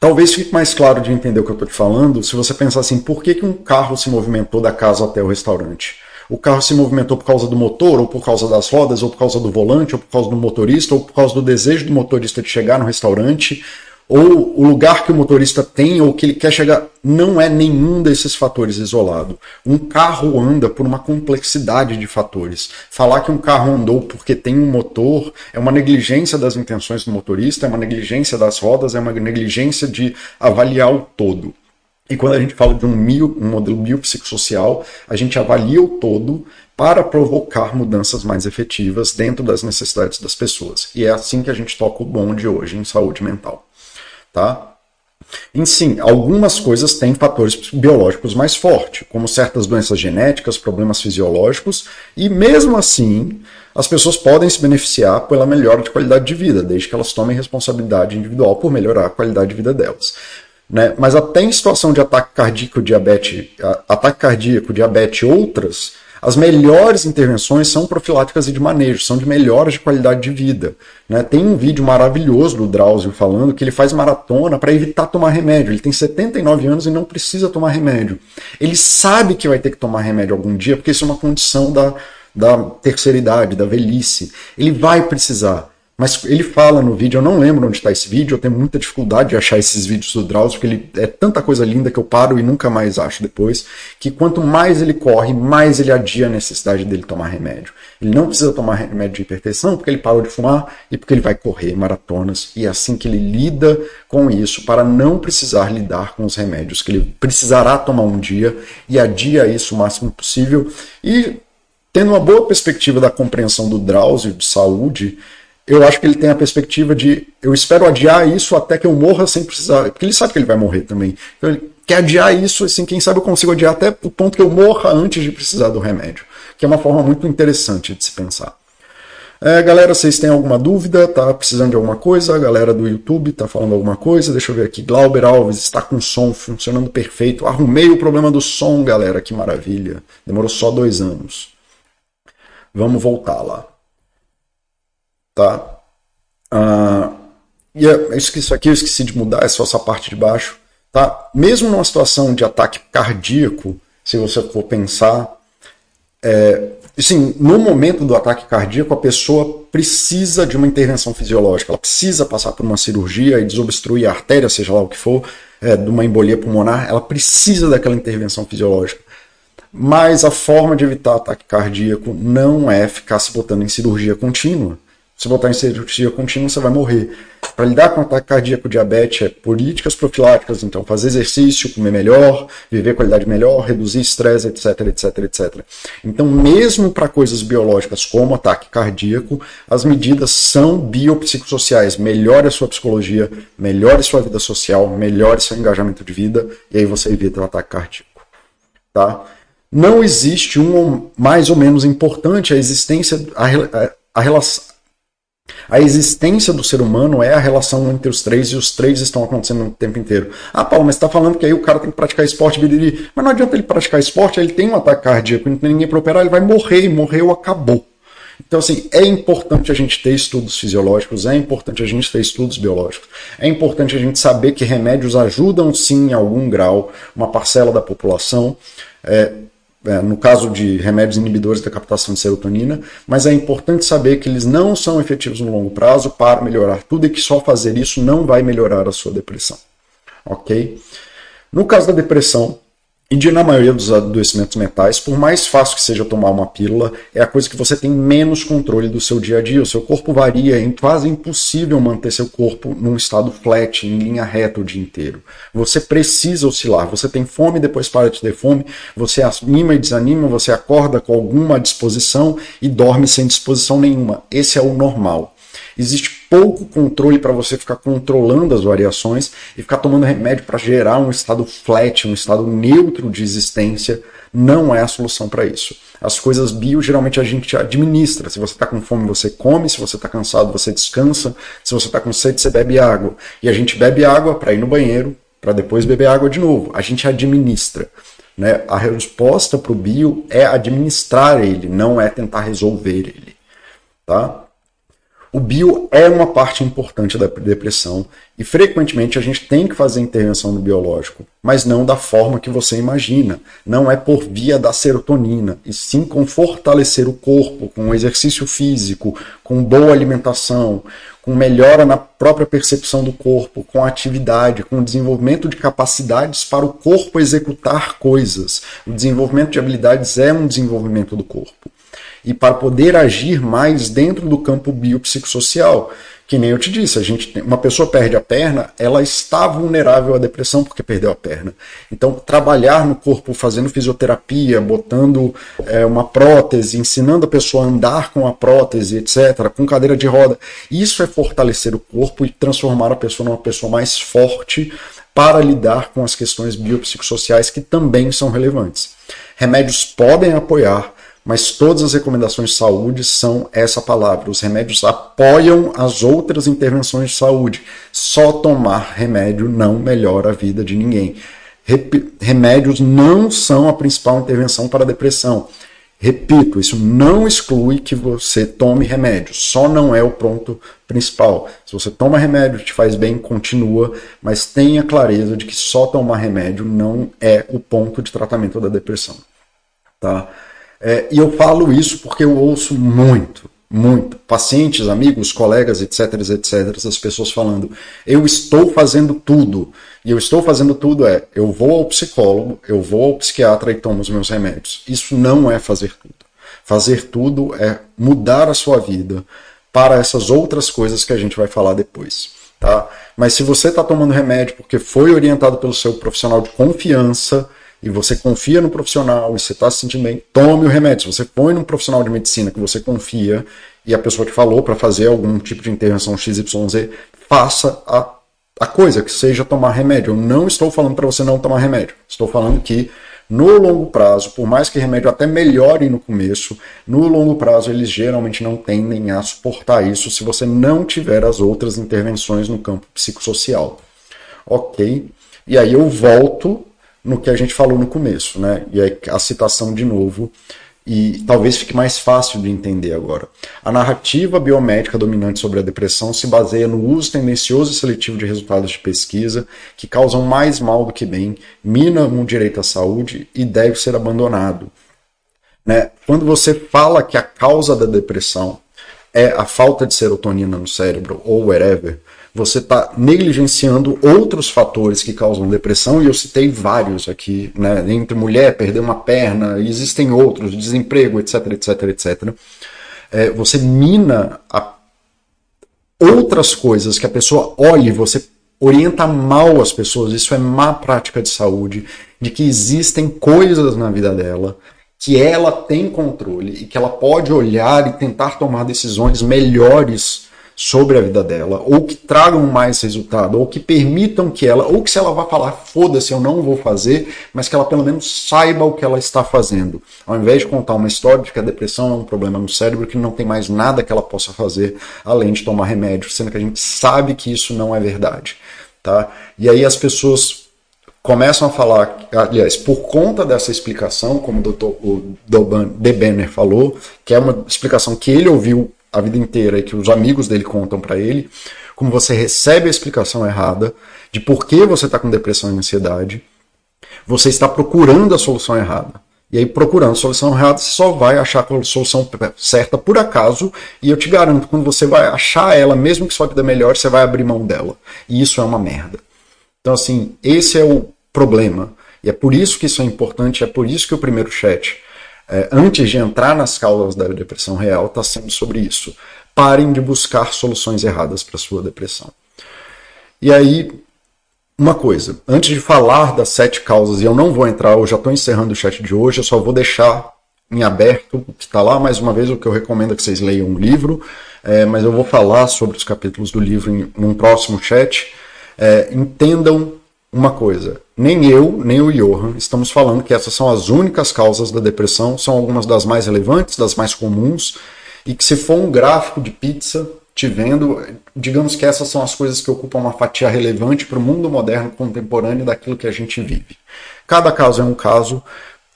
S1: talvez fique mais claro de entender o que eu estou te falando se você pensar assim, por que, que um carro se movimentou da casa até o restaurante? O carro se movimentou por causa do motor, ou por causa das rodas, ou por causa do volante, ou por causa do motorista, ou por causa do desejo do motorista de chegar no restaurante, ou o lugar que o motorista tem ou que ele quer chegar, não é nenhum desses fatores isolado. Um carro anda por uma complexidade de fatores. Falar que um carro andou porque tem um motor é uma negligência das intenções do motorista, é uma negligência das rodas, é uma negligência de avaliar o todo. E quando a gente fala de um, mio, um modelo biopsicossocial, a gente avalia o todo para provocar mudanças mais efetivas dentro das necessidades das pessoas. E é assim que a gente toca o bonde hoje em saúde mental tá? Em sim, algumas coisas têm fatores biológicos mais fortes, como certas doenças genéticas, problemas fisiológicos, e mesmo assim, as pessoas podem se beneficiar pela melhora de qualidade de vida, desde que elas tomem responsabilidade individual por melhorar a qualidade de vida delas. Né? Mas até em situação de ataque cardíaco, diabetes, ataque cardíaco, diabetes e outras, as melhores intervenções são profiláticas e de manejo, são de melhoras de qualidade de vida. Né? Tem um vídeo maravilhoso do Drauzio falando que ele faz maratona para evitar tomar remédio. Ele tem 79 anos e não precisa tomar remédio. Ele sabe que vai ter que tomar remédio algum dia, porque isso é uma condição da, da terceira idade, da velhice. Ele vai precisar. Mas ele fala no vídeo, eu não lembro onde está esse vídeo, eu tenho muita dificuldade de achar esses vídeos do Drauzio, porque ele é tanta coisa linda que eu paro e nunca mais acho depois, que quanto mais ele corre, mais ele adia a necessidade dele tomar remédio. Ele não precisa tomar remédio de hipertensão porque ele parou de fumar e porque ele vai correr maratonas, e é assim que ele lida com isso, para não precisar lidar com os remédios que ele precisará tomar um dia, e adia isso o máximo possível, e tendo uma boa perspectiva da compreensão do Drauzio de saúde, eu acho que ele tem a perspectiva de eu espero adiar isso até que eu morra sem precisar, porque ele sabe que ele vai morrer também. Então ele quer adiar isso, assim, quem sabe eu consigo adiar até o ponto que eu morra antes de precisar do remédio, que é uma forma muito interessante de se pensar. É, galera, vocês têm alguma dúvida? Tá precisando de alguma coisa? A galera do YouTube tá falando alguma coisa? Deixa eu ver aqui. Glauber Alves está com som funcionando perfeito. Arrumei o problema do som, galera. Que maravilha. Demorou só dois anos. Vamos voltar lá. Tá? Ah, e é, isso aqui eu esqueci de mudar, é só essa parte de baixo. Tá? Mesmo numa situação de ataque cardíaco, se você for pensar, é, assim, no momento do ataque cardíaco, a pessoa precisa de uma intervenção fisiológica, ela precisa passar por uma cirurgia e desobstruir a artéria, seja lá o que for, é, de uma embolia pulmonar, ela precisa daquela intervenção fisiológica. Mas a forma de evitar ataque cardíaco não é ficar se botando em cirurgia contínua. Se botar em cirurgia contínua, você vai morrer. Para lidar com ataque cardíaco, diabetes, é políticas profiláticas, então fazer exercício, comer melhor, viver qualidade melhor, reduzir estresse, etc, etc, etc. Então, mesmo para coisas biológicas como ataque cardíaco, as medidas são biopsicossociais. Melhore a sua psicologia, melhore sua vida social, melhore seu engajamento de vida, e aí você evita o ataque cardíaco. Tá? Não existe um mais ou menos importante a existência, a, a, a relação a existência do ser humano é a relação entre os três e os três estão acontecendo o tempo inteiro. Ah, Paulo, mas você está falando que aí o cara tem que praticar esporte, biriri. mas não adianta ele praticar esporte, ele tem um ataque cardíaco, não tem ninguém para operar, ele vai morrer, e morreu, acabou. Então, assim, é importante a gente ter estudos fisiológicos, é importante a gente ter estudos biológicos, é importante a gente saber que remédios ajudam sim em algum grau uma parcela da população. É, é, no caso de remédios inibidores da captação de serotonina, mas é importante saber que eles não são efetivos no longo prazo para melhorar tudo e que só fazer isso não vai melhorar a sua depressão. Ok? No caso da depressão, e de, na maioria dos adoecimentos mentais, por mais fácil que seja tomar uma pílula, é a coisa que você tem menos controle do seu dia a dia. O seu corpo varia, é quase impossível manter seu corpo num estado flat, em linha reta o dia inteiro. Você precisa oscilar. Você tem fome, depois para de ter fome, você anima e desanima, você acorda com alguma disposição e dorme sem disposição nenhuma. Esse é o normal. Existe pouco controle para você ficar controlando as variações e ficar tomando remédio para gerar um estado flat, um estado neutro de existência, não é a solução para isso. As coisas bio geralmente a gente administra. Se você está com fome, você come. Se você está cansado, você descansa. Se você está com sede, você bebe água. E a gente bebe água para ir no banheiro, para depois beber água de novo. A gente administra. Né? A resposta para o bio é administrar ele, não é tentar resolver ele. Tá? O bio é uma parte importante da depressão e frequentemente a gente tem que fazer intervenção no biológico, mas não da forma que você imagina. Não é por via da serotonina, e sim com fortalecer o corpo, com exercício físico, com boa alimentação, com melhora na própria percepção do corpo, com atividade, com desenvolvimento de capacidades para o corpo executar coisas. O desenvolvimento de habilidades é um desenvolvimento do corpo e para poder agir mais dentro do campo biopsicossocial. Que nem eu te disse, a gente uma pessoa perde a perna, ela está vulnerável à depressão porque perdeu a perna. Então, trabalhar no corpo fazendo fisioterapia, botando é, uma prótese, ensinando a pessoa a andar com a prótese, etc., com cadeira de roda, isso é fortalecer o corpo e transformar a pessoa numa pessoa mais forte para lidar com as questões biopsicossociais que também são relevantes. Remédios podem apoiar, mas todas as recomendações de saúde são essa palavra. Os remédios apoiam as outras intervenções de saúde. Só tomar remédio não melhora a vida de ninguém. Remédios não são a principal intervenção para a depressão. Repito, isso não exclui que você tome remédio, só não é o ponto principal. Se você toma remédio, te faz bem, continua, mas tenha clareza de que só tomar remédio não é o ponto de tratamento da depressão. Tá? É, e eu falo isso porque eu ouço muito, muito, pacientes, amigos, colegas, etc, etc, as pessoas falando, eu estou fazendo tudo. E eu estou fazendo tudo é, eu vou ao psicólogo, eu vou ao psiquiatra e tomo os meus remédios. Isso não é fazer tudo. Fazer tudo é mudar a sua vida para essas outras coisas que a gente vai falar depois. Tá? Mas se você está tomando remédio porque foi orientado pelo seu profissional de confiança, e você confia no profissional e você está se sentindo bem, tome o remédio. Se você põe num profissional de medicina que você confia e a pessoa te falou para fazer algum tipo de intervenção XYZ, faça a, a coisa, que seja tomar remédio. Eu não estou falando para você não tomar remédio. Estou falando que no longo prazo, por mais que remédio até melhore no começo, no longo prazo eles geralmente não tendem a suportar isso se você não tiver as outras intervenções no campo psicossocial. Ok? E aí eu volto no que a gente falou no começo, né? E aí a citação de novo, e talvez fique mais fácil de entender agora. A narrativa biomédica dominante sobre a depressão se baseia no uso tendencioso e seletivo de resultados de pesquisa que causam mais mal do que bem, minam o direito à saúde e deve ser abandonado. Né? Quando você fala que a causa da depressão é a falta de serotonina no cérebro ou whatever, você está negligenciando outros fatores que causam depressão, e eu citei vários aqui, né? Entre mulher, perder uma perna, existem outros, desemprego, etc, etc, etc. É, você mina outras coisas que a pessoa olhe, você orienta mal as pessoas, isso é má prática de saúde, de que existem coisas na vida dela que ela tem controle e que ela pode olhar e tentar tomar decisões melhores sobre a vida dela, ou que tragam mais resultado, ou que permitam que ela, ou que se ela vai falar, foda-se, eu não vou fazer, mas que ela pelo menos saiba o que ela está fazendo. Ao invés de contar uma história de que a depressão é um problema no cérebro, que não tem mais nada que ela possa fazer além de tomar remédio, sendo que a gente sabe que isso não é verdade. Tá? E aí as pessoas começam a falar, aliás, por conta dessa explicação, como o Dr. O De Benner falou, que é uma explicação que ele ouviu a vida inteira e que os amigos dele contam para ele, como você recebe a explicação errada de por que você está com depressão e ansiedade, você está procurando a solução errada. E aí, procurando a solução errada, você só vai achar a solução certa por acaso, e eu te garanto, quando você vai achar ela, mesmo que sua vida melhore, você vai abrir mão dela. E isso é uma merda. Então, assim, esse é o problema. E é por isso que isso é importante, é por isso que o primeiro chat é, antes de entrar nas causas da depressão real, está sendo sobre isso. Parem de buscar soluções erradas para sua depressão. E aí, uma coisa, antes de falar das sete causas, e eu não vou entrar, eu já estou encerrando o chat de hoje, eu só vou deixar em aberto o que está lá, mais uma vez, o que eu recomendo é que vocês leiam o livro, é, mas eu vou falar sobre os capítulos do livro em, um próximo chat. É, entendam uma coisa: nem eu, nem o Johan estamos falando que essas são as únicas causas da depressão, são algumas das mais relevantes, das mais comuns, e que se for um gráfico de pizza te vendo, digamos que essas são as coisas que ocupam uma fatia relevante para o mundo moderno contemporâneo daquilo que a gente vive. Cada caso é um caso,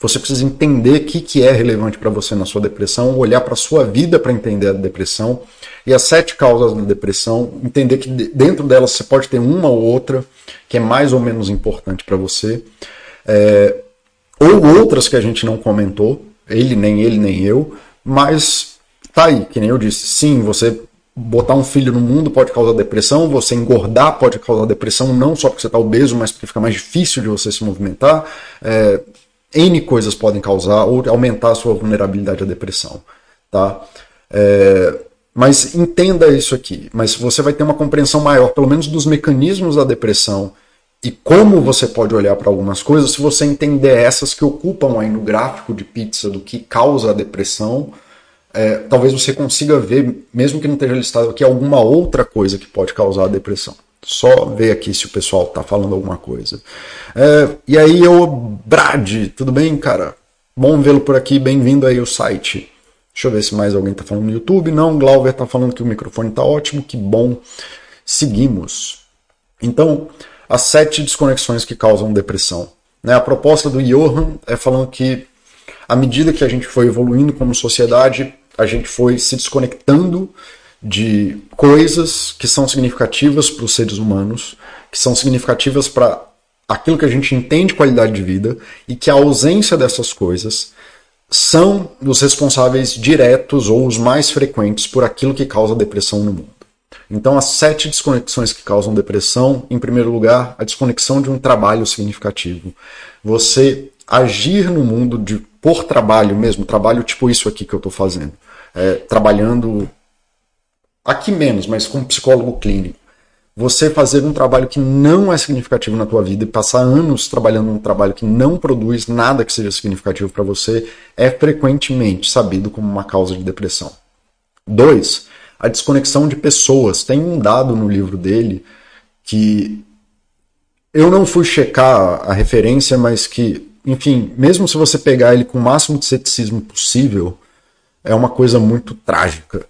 S1: você precisa entender o que, que é relevante para você na sua depressão, olhar para a sua vida para entender a depressão, e as sete causas da depressão, entender que dentro delas você pode ter uma ou outra que é mais ou menos importante para você, é, ou outras que a gente não comentou, ele, nem ele, nem eu, mas tá aí, que nem eu disse, sim, você botar um filho no mundo pode causar depressão, você engordar pode causar depressão, não só porque você está obeso, mas porque fica mais difícil de você se movimentar. É, N coisas podem causar ou aumentar a sua vulnerabilidade à depressão. Tá? É, mas entenda isso aqui. Mas você vai ter uma compreensão maior, pelo menos dos mecanismos da depressão e como você pode olhar para algumas coisas se você entender essas que ocupam aí no gráfico de pizza do que causa a depressão. É, talvez você consiga ver, mesmo que não esteja listado aqui, alguma outra coisa que pode causar a depressão. Só ver aqui se o pessoal está falando alguma coisa. É, e aí, eu, Brad, tudo bem, cara? Bom vê-lo por aqui, bem-vindo aí ao site. Deixa eu ver se mais alguém está falando no YouTube. Não, Glauber está falando que o microfone está ótimo, que bom. Seguimos. Então, as sete desconexões que causam depressão. Né? A proposta do Johan é falando que, à medida que a gente foi evoluindo como sociedade, a gente foi se desconectando de coisas que são significativas para os seres humanos, que são significativas para aquilo que a gente entende qualidade de vida e que a ausência dessas coisas são os responsáveis diretos ou os mais frequentes por aquilo que causa depressão no mundo. Então, as sete desconexões que causam depressão, em primeiro lugar, a desconexão de um trabalho significativo. Você agir no mundo de, por trabalho mesmo, trabalho tipo isso aqui que eu estou fazendo, é, trabalhando aqui menos, mas como psicólogo clínico você fazer um trabalho que não é significativo na tua vida e passar anos trabalhando num trabalho que não produz nada que seja significativo para você é frequentemente sabido como uma causa de depressão. Dois, a desconexão de pessoas. Tem um dado no livro dele que eu não fui checar a referência, mas que, enfim, mesmo se você pegar ele com o máximo de ceticismo possível, é uma coisa muito trágica.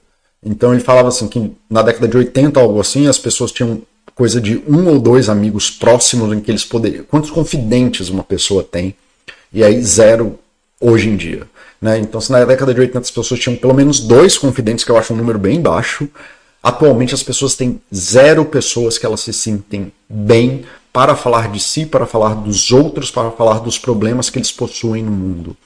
S1: Então ele falava assim que na década de 80, algo assim, as pessoas tinham coisa de um ou dois amigos próximos em que eles poderiam. Quantos confidentes uma pessoa tem? E aí zero hoje em dia. Né? Então, se na década de 80 as pessoas tinham pelo menos dois confidentes, que eu acho um número bem baixo, atualmente as pessoas têm zero pessoas que elas se sentem bem para falar de si, para falar dos outros, para falar dos problemas que eles possuem no mundo.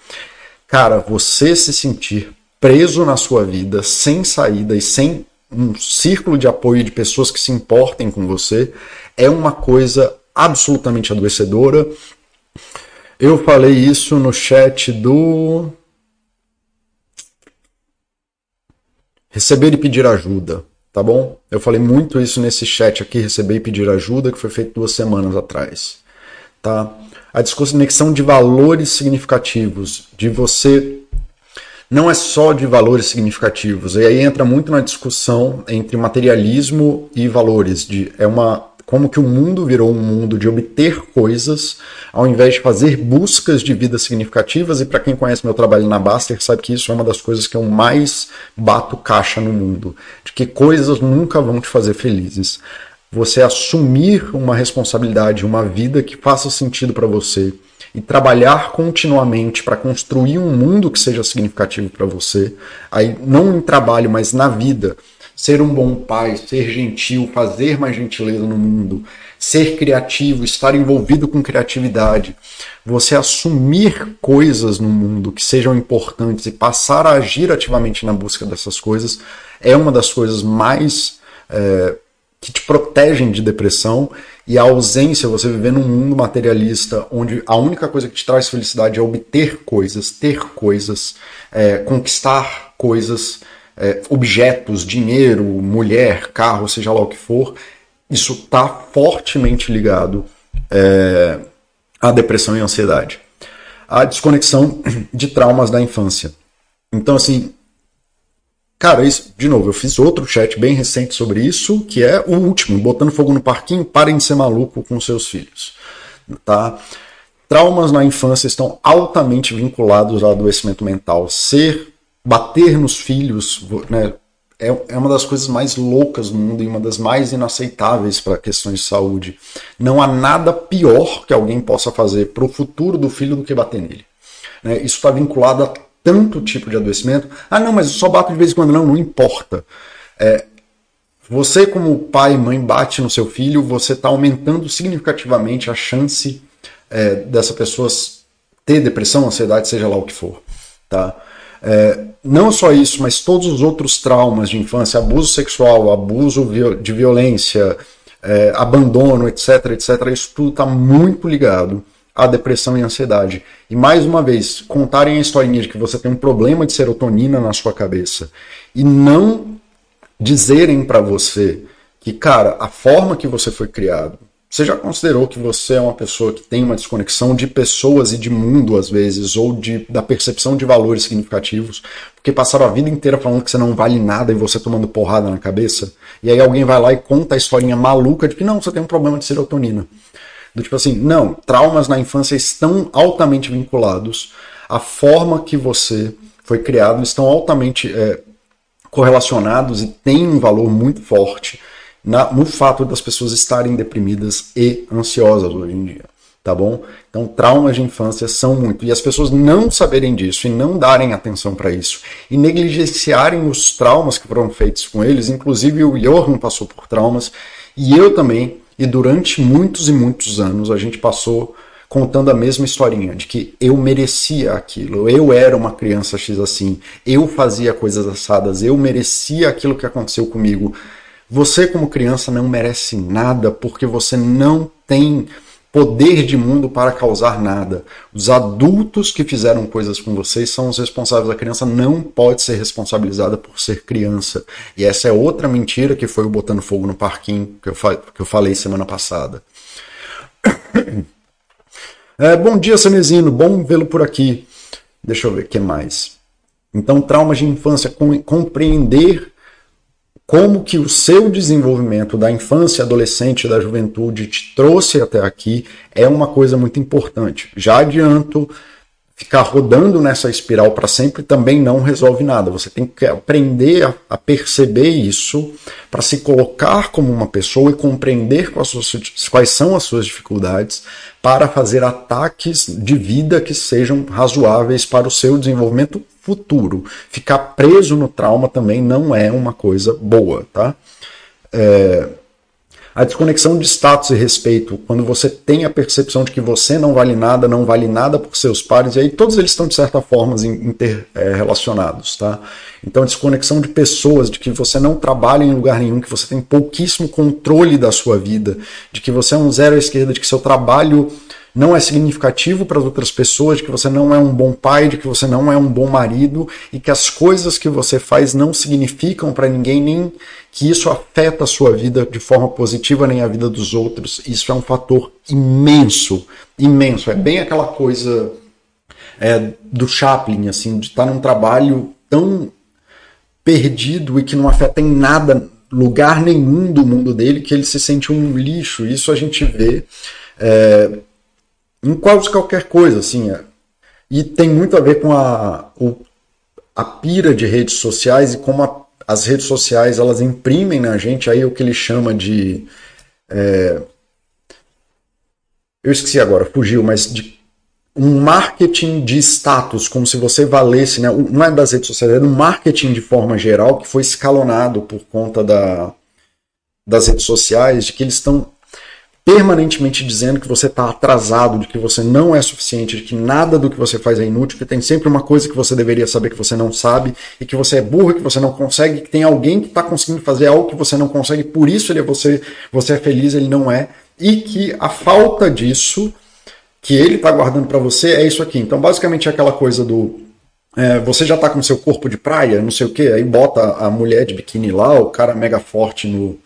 S1: Cara, você se sentir preso na sua vida, sem saída e sem um círculo de apoio de pessoas que se importem com você, é uma coisa absolutamente adoecedora. Eu falei isso no chat do. Receber e pedir ajuda, tá bom? Eu falei muito isso nesse chat aqui, receber e pedir ajuda, que foi feito duas semanas atrás, tá? A desconexão de valores significativos, de você não é só de valores significativos. E aí entra muito na discussão entre materialismo e valores. De, é uma como que o mundo virou um mundo de obter coisas ao invés de fazer buscas de vida significativas. E para quem conhece meu trabalho na Baster, sabe que isso é uma das coisas que eu mais bato caixa no mundo. De que coisas nunca vão te fazer felizes. Você assumir uma responsabilidade, uma vida que faça sentido para você e trabalhar continuamente para construir um mundo que seja significativo para você, aí não em trabalho, mas na vida, ser um bom pai, ser gentil, fazer mais gentileza no mundo, ser criativo, estar envolvido com criatividade, você assumir coisas no mundo que sejam importantes e passar a agir ativamente na busca dessas coisas é uma das coisas mais é, que te protegem de depressão e a ausência, você viver num mundo materialista onde a única coisa que te traz felicidade é obter coisas, ter coisas, é, conquistar coisas, é, objetos, dinheiro, mulher, carro, seja lá o que for, isso está fortemente ligado é, à depressão e ansiedade. A desconexão de traumas da infância. Então, assim, Cara, isso, de novo, eu fiz outro chat bem recente sobre isso, que é o último, botando fogo no parquinho, parem de ser maluco com seus filhos. Tá? Traumas na infância estão altamente vinculados ao adoecimento mental. Ser, bater nos filhos, né, é, é uma das coisas mais loucas do mundo e uma das mais inaceitáveis para questões de saúde. Não há nada pior que alguém possa fazer para o futuro do filho do que bater nele. Né? Isso está vinculado a tanto tipo de adoecimento. Ah, não, mas eu só bato de vez em quando. Não, não importa. É, você, como pai e mãe, bate no seu filho, você está aumentando significativamente a chance é, dessa pessoa ter depressão, ansiedade, seja lá o que for. Tá? É, não só isso, mas todos os outros traumas de infância, abuso sexual, abuso de violência, é, abandono, etc, etc, isso tudo está muito ligado a depressão e ansiedade. E mais uma vez, contarem a historinha de que você tem um problema de serotonina na sua cabeça e não dizerem para você que, cara, a forma que você foi criado, você já considerou que você é uma pessoa que tem uma desconexão de pessoas e de mundo, às vezes, ou de, da percepção de valores significativos, porque passaram a vida inteira falando que você não vale nada e você tomando porrada na cabeça, e aí alguém vai lá e conta a historinha maluca de que não, você tem um problema de serotonina. Do tipo assim, não, traumas na infância estão altamente vinculados a forma que você foi criado estão altamente é, correlacionados e têm um valor muito forte na, no fato das pessoas estarem deprimidas e ansiosas hoje em dia. Tá bom? Então, traumas de infância são muito. E as pessoas não saberem disso e não darem atenção para isso e negligenciarem os traumas que foram feitos com eles, inclusive o Johan passou por traumas e eu também, e durante muitos e muitos anos a gente passou contando a mesma historinha de que eu merecia aquilo, eu era uma criança X assim, eu fazia coisas assadas, eu merecia aquilo que aconteceu comigo. Você, como criança, não merece nada porque você não tem poder de mundo para causar nada. Os adultos que fizeram coisas com vocês são os responsáveis. A criança não pode ser responsabilizada por ser criança. E essa é outra mentira que foi o botando fogo no parquinho que eu, que eu falei semana passada. É, bom dia, Sanezino. Bom vê-lo por aqui. Deixa eu ver o que mais. Então, traumas de infância, compreender como que o seu desenvolvimento da infância, adolescente, da juventude te trouxe até aqui é uma coisa muito importante. Já adianto, ficar rodando nessa espiral para sempre também não resolve nada. Você tem que aprender a, a perceber isso para se colocar como uma pessoa e compreender quais, suas, quais são as suas dificuldades para fazer ataques de vida que sejam razoáveis para o seu desenvolvimento futuro. Ficar preso no trauma também não é uma coisa boa, tá? É, a desconexão de status e respeito, quando você tem a percepção de que você não vale nada, não vale nada por seus pares, e aí todos eles estão de certa forma interrelacionados, tá? Então a desconexão de pessoas, de que você não trabalha em lugar nenhum, que você tem pouquíssimo controle da sua vida, de que você é um zero à esquerda, de que seu trabalho não é significativo para as outras pessoas, de que você não é um bom pai, de que você não é um bom marido e que as coisas que você faz não significam para ninguém, nem que isso afeta a sua vida de forma positiva, nem a vida dos outros. Isso é um fator imenso, imenso. É bem aquela coisa é, do Chaplin, assim, de estar num trabalho tão perdido e que não afeta em nada lugar nenhum do mundo dele que ele se sente um lixo. Isso a gente vê é, em quase qualquer coisa, assim. É. E tem muito a ver com a, o, a pira de redes sociais e como a, as redes sociais elas imprimem na gente aí o que ele chama de. É, eu esqueci agora, fugiu, mas de um marketing de status, como se você valesse, né? não é das redes sociais, é um marketing de forma geral que foi escalonado por conta da, das redes sociais, de que eles estão permanentemente dizendo que você está atrasado, de que você não é suficiente, de que nada do que você faz é inútil, que tem sempre uma coisa que você deveria saber que você não sabe, e que você é burro, que você não consegue, que tem alguém que está conseguindo fazer algo que você não consegue, por isso ele é você, você é feliz, ele não é, e que a falta disso que ele está guardando para você é isso aqui. Então, basicamente, é aquela coisa do é, você já está com seu corpo de praia, não sei o que, aí bota a mulher de biquíni lá, o cara mega forte no,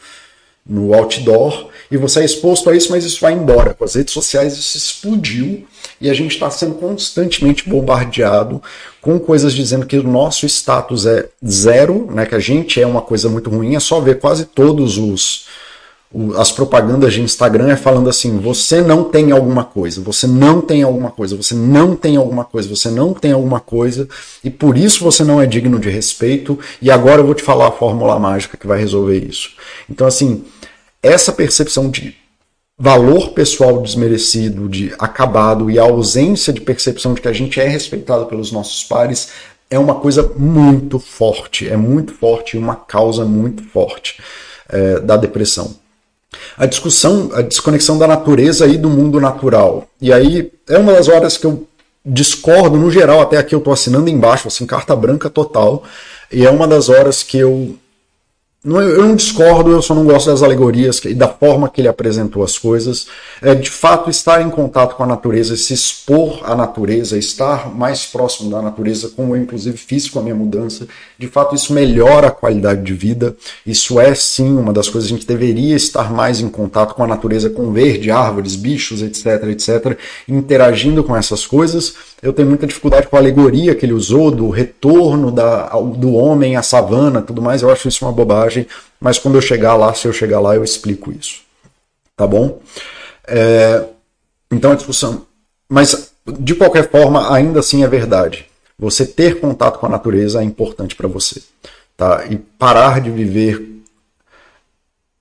S1: no outdoor, e você é exposto a isso, mas isso vai embora. Com as redes sociais isso explodiu e a gente está sendo constantemente bombardeado com coisas dizendo que o nosso status é zero, né, que a gente é uma coisa muito ruim. É só ver quase todos os as propagandas de Instagram é falando assim: você não tem alguma coisa, você não tem alguma coisa, você não tem alguma coisa, você não tem alguma coisa, e por isso você não é digno de respeito, e agora eu vou te falar a fórmula mágica que vai resolver isso. Então, assim, essa percepção de valor pessoal desmerecido, de acabado e a ausência de percepção de que a gente é respeitado pelos nossos pares é uma coisa muito forte, é muito forte e uma causa muito forte é, da depressão. A discussão, a desconexão da natureza e do mundo natural. E aí é uma das horas que eu discordo, no geral, até aqui eu estou assinando embaixo, assim, carta branca total, e é uma das horas que eu não, eu não discordo, eu só não gosto das alegorias e da forma que ele apresentou as coisas. É, de fato, estar em contato com a natureza, se expor à natureza, estar mais próximo da natureza, como eu inclusive fiz com a minha mudança, de fato isso melhora a qualidade de vida. Isso é sim uma das coisas. A gente deveria estar mais em contato com a natureza, com verde, árvores, bichos, etc, etc, interagindo com essas coisas. Eu tenho muita dificuldade com a alegoria que ele usou do retorno da, do homem à savana, tudo mais. Eu acho isso uma bobagem, mas quando eu chegar lá, se eu chegar lá, eu explico isso. Tá bom? É, então a discussão. Mas de qualquer forma, ainda assim é verdade. Você ter contato com a natureza é importante para você. Tá? E parar de viver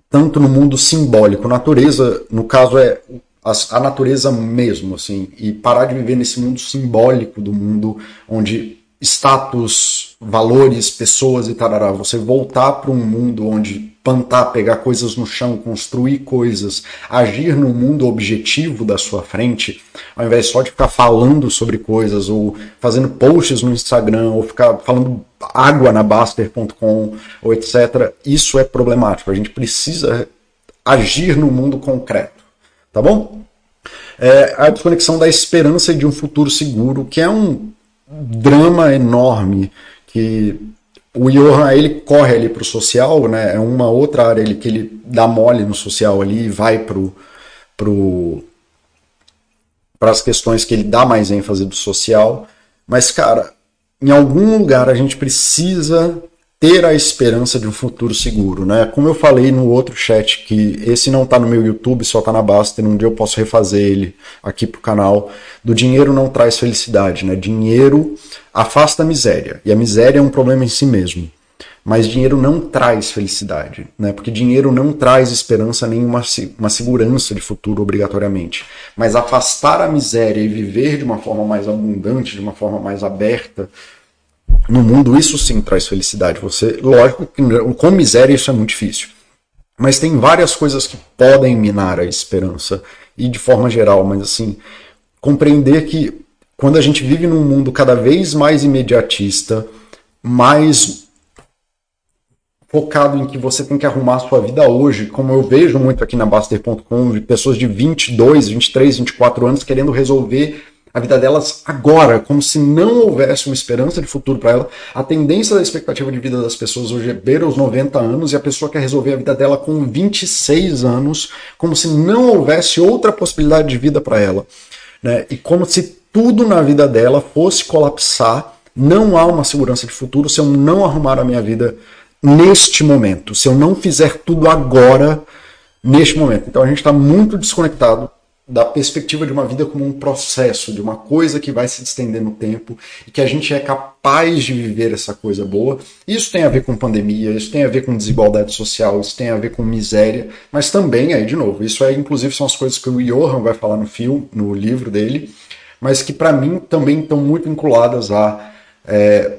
S1: tanto no mundo simbólico. Natureza, no caso, é a, natureza mesmo, assim, e parar de viver nesse mundo simbólico do mundo onde status, valores, pessoas e tarará. Você voltar para um mundo onde plantar, pegar coisas no chão, construir coisas, agir no mundo objetivo da sua frente, ao invés só de ficar falando sobre coisas ou fazendo posts no Instagram ou ficar falando água na Baster.com ou etc. Isso é problemático. A gente precisa agir no mundo concreto. Tá bom? É a desconexão da esperança de um futuro seguro, que é um drama enorme que o Johan ele corre ali para o social, né? É uma outra área ele, que ele dá mole no social ali e vai pro pro para as questões que ele dá mais ênfase do social. Mas cara, em algum lugar a gente precisa ter a esperança de um futuro seguro, né? Como eu falei no outro chat, que esse não está no meu YouTube, só está na Basta, um dia eu posso refazer ele aqui pro canal, do dinheiro não traz felicidade, né? Dinheiro afasta a miséria, e a miséria é um problema em si mesmo. Mas dinheiro não traz felicidade, né? Porque dinheiro não traz esperança nem uma, uma segurança de futuro obrigatoriamente. Mas afastar a miséria e viver de uma forma mais abundante, de uma forma mais aberta, no mundo isso sim traz felicidade. Você, lógico com miséria isso é muito difícil. Mas tem várias coisas que podem minar a esperança e de forma geral, mas assim, compreender que quando a gente vive num mundo cada vez mais imediatista, mais focado em que você tem que arrumar a sua vida hoje, como eu vejo muito aqui na Baster.com, pessoas de 22, 23, 24 anos querendo resolver a vida delas agora, como se não houvesse uma esperança de futuro para ela. A tendência da expectativa de vida das pessoas hoje é beira os 90 anos e a pessoa quer resolver a vida dela com 26 anos, como se não houvesse outra possibilidade de vida para ela. Né? E como se tudo na vida dela fosse colapsar. Não há uma segurança de futuro se eu não arrumar a minha vida neste momento, se eu não fizer tudo agora, neste momento. Então a gente está muito desconectado da perspectiva de uma vida como um processo, de uma coisa que vai se estender no tempo e que a gente é capaz de viver essa coisa boa. Isso tem a ver com pandemia, isso tem a ver com desigualdade social, isso tem a ver com miséria, mas também, aí de novo, isso aí inclusive são as coisas que o Johan vai falar no filme, no livro dele, mas que para mim também estão muito vinculadas a é,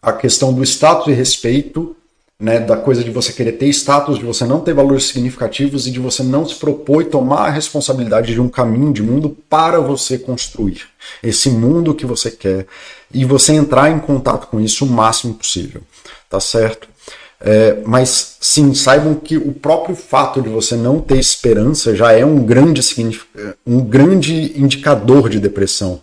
S1: a questão do status e respeito né, da coisa de você querer ter status, de você não ter valores significativos e de você não se propor e tomar a responsabilidade de um caminho de mundo para você construir esse mundo que você quer e você entrar em contato com isso o máximo possível, tá certo? É, mas sim, saibam que o próprio fato de você não ter esperança já é um grande, um grande indicador de depressão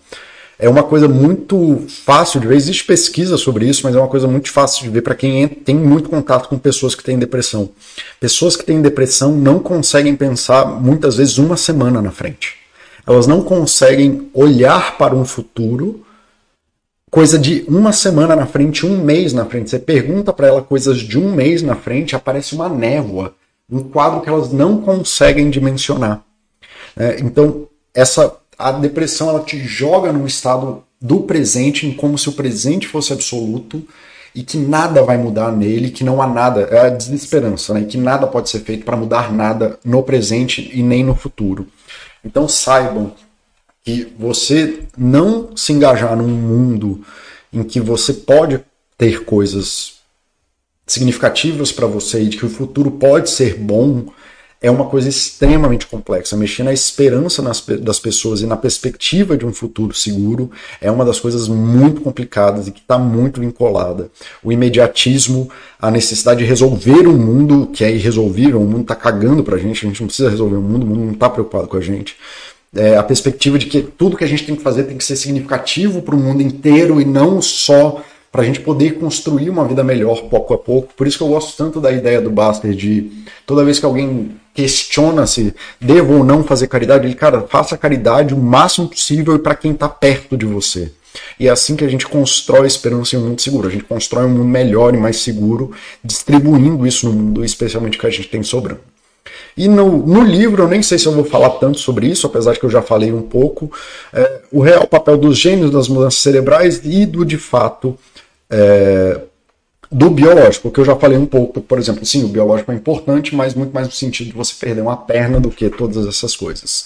S1: é uma coisa muito fácil de ver. Existe pesquisa sobre isso, mas é uma coisa muito fácil de ver para quem tem muito contato com pessoas que têm depressão. Pessoas que têm depressão não conseguem pensar muitas vezes uma semana na frente. Elas não conseguem olhar para um futuro coisa de uma semana na frente, um mês na frente. Você pergunta para ela coisas de um mês na frente, aparece uma névoa, um quadro que elas não conseguem dimensionar. É, então, essa a depressão ela te joga num estado do presente, em como se o presente fosse absoluto e que nada vai mudar nele, que não há nada, é a desesperança, né? que nada pode ser feito para mudar nada no presente e nem no futuro. Então saibam que você não se engajar num mundo em que você pode ter coisas significativas para você e de que o futuro pode ser bom é uma coisa extremamente complexa. Mexer na esperança nas, das pessoas e na perspectiva de um futuro seguro é uma das coisas muito complicadas e que está muito vinculada. O imediatismo, a necessidade de resolver o mundo que é irresolvível, o mundo está cagando para a gente, a gente não precisa resolver o mundo, o mundo não está preocupado com a gente. É, a perspectiva de que tudo que a gente tem que fazer tem que ser significativo para o mundo inteiro e não só para a gente poder construir uma vida melhor pouco a pouco. Por isso que eu gosto tanto da ideia do Buster de toda vez que alguém questiona se devo ou não fazer caridade, ele, cara, faça caridade o máximo possível e para quem está perto de você. E é assim que a gente constrói esperança em um mundo seguro. A gente constrói um mundo melhor e mais seguro, distribuindo isso no mundo, especialmente que a gente tem sobrando. E no, no, livro, eu nem sei se eu vou falar tanto sobre isso, apesar de que eu já falei um pouco, é, o real papel dos gênios das mudanças cerebrais e do, de fato, é, do biológico, que eu já falei um pouco, por exemplo, sim, o biológico é importante, mas muito mais no sentido de você perder uma perna do que todas essas coisas.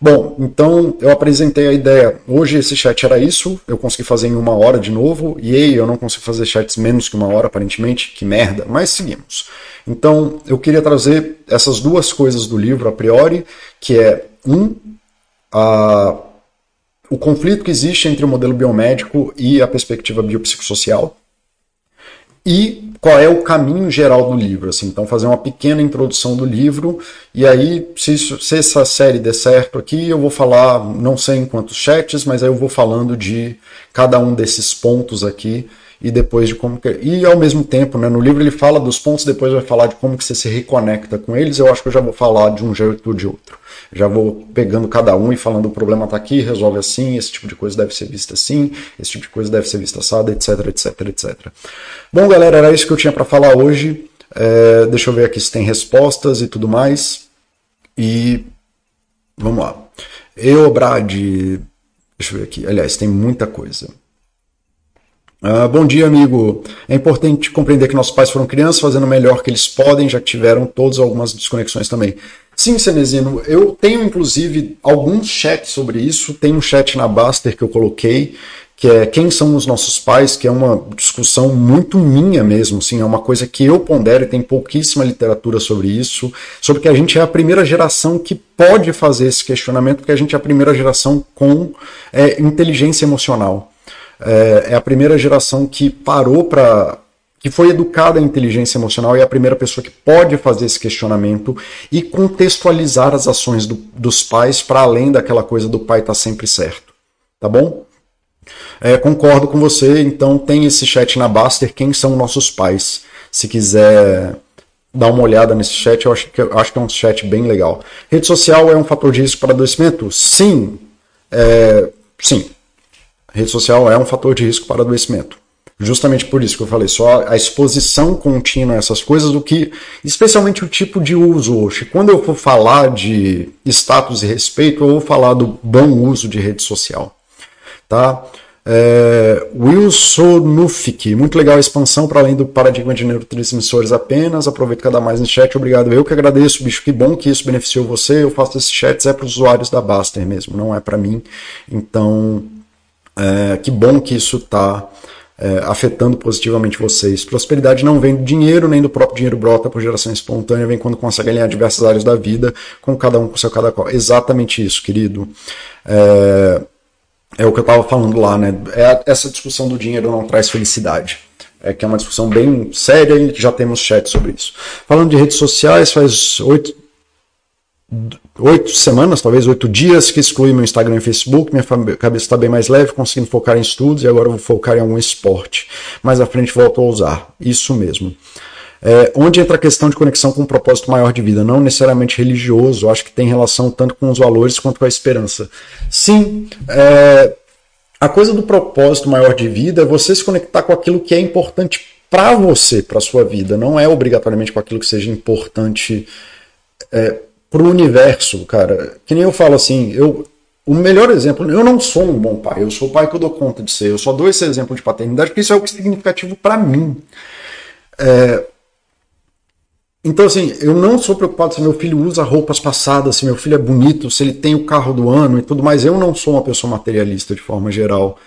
S1: Bom, então eu apresentei a ideia. Hoje esse chat era isso, eu consegui fazer em uma hora de novo, e aí eu não consigo fazer chats menos que uma hora, aparentemente, que merda, mas seguimos. Então eu queria trazer essas duas coisas do livro a priori, que é um, a, o conflito que existe entre o modelo biomédico e a perspectiva biopsicossocial e qual é o caminho geral do livro. Assim. Então, fazer uma pequena introdução do livro, e aí, se, se, essa série der certo aqui, eu vou falar, não sei em quantos chats, mas aí eu vou falando de cada um desses pontos aqui, e depois de como que... E ao mesmo tempo, né, no livro ele fala dos pontos, depois vai falar de como que você se reconecta com eles, eu acho que eu já vou falar de um jeito ou de outro. Já vou pegando cada um e falando o problema está aqui, resolve assim, esse tipo de coisa deve ser vista assim, esse tipo de coisa deve ser vista assada, etc, etc, etc. Bom, galera, era isso que eu tinha para falar hoje. É, deixa eu ver aqui se tem respostas e tudo mais. E vamos lá. Eu, Brad. Deixa eu ver aqui. Aliás, tem muita coisa. Uh, bom dia, amigo. É importante compreender que nossos pais foram crianças fazendo o melhor que eles podem, já que tiveram todos algumas desconexões também. Sim, Cenezino, eu tenho inclusive alguns chats sobre isso. Tem um chat na Baster que eu coloquei, que é quem são os nossos pais, que é uma discussão muito minha mesmo, assim, é uma coisa que eu pondero e tem pouquíssima literatura sobre isso, sobre que a gente é a primeira geração que pode fazer esse questionamento, porque a gente é a primeira geração com é, inteligência emocional é, é a primeira geração que parou para que foi educada em inteligência emocional e é a primeira pessoa que pode fazer esse questionamento e contextualizar as ações do, dos pais para além daquela coisa do pai estar tá sempre certo. Tá bom? É, concordo com você, então tem esse chat na Baster, quem são nossos pais. Se quiser dar uma olhada nesse chat, eu acho que, eu acho que é um chat bem legal. Rede social é um fator de risco para adoecimento? Sim. É, sim, rede social é um fator de risco para adoecimento. Justamente por isso que eu falei, só a exposição contínua a essas coisas, o que, especialmente o tipo de uso hoje. Quando eu for falar de status e respeito, eu vou falar do bom uso de rede social. Tá? É, Wilson Nufik, muito legal a expansão para além do paradigma de neurotransmissores apenas. Aproveito cada mais no chat, obrigado. Eu que agradeço, bicho, que bom que isso beneficiou você. Eu faço esses chats é para os usuários da Baster mesmo, não é para mim. Então, é, que bom que isso está é, afetando positivamente vocês. Prosperidade não vem do dinheiro, nem do próprio dinheiro brota por geração espontânea, vem quando consegue alinhar diversas áreas da vida, com cada um com seu cada qual. Exatamente isso, querido. É, é o que eu estava falando lá, né? É, essa discussão do dinheiro não traz felicidade. É que é uma discussão bem séria e já temos chat sobre isso. Falando de redes sociais, faz oito, oito semanas, talvez oito dias, que excluí meu Instagram e Facebook. Minha cabeça está bem mais leve, conseguindo focar em estudos e agora vou focar em algum esporte. Mais à frente volto a usar. Isso mesmo. É, onde entra a questão de conexão com um propósito maior de vida, não necessariamente religioso, acho que tem relação tanto com os valores quanto com a esperança. Sim, é, a coisa do propósito maior de vida é você se conectar com aquilo que é importante para você, para sua vida, não é obrigatoriamente com aquilo que seja importante é, pro universo, cara. Que nem eu falo assim, eu o melhor exemplo, eu não sou um bom pai, eu sou o pai que eu dou conta de ser. Eu só dou esse exemplo de paternidade porque isso é o que é significativo para mim. É, então, assim, eu não sou preocupado se meu filho usa roupas passadas, se meu filho é bonito, se ele tem o carro do ano e tudo mais. Eu não sou uma pessoa materialista de forma geral.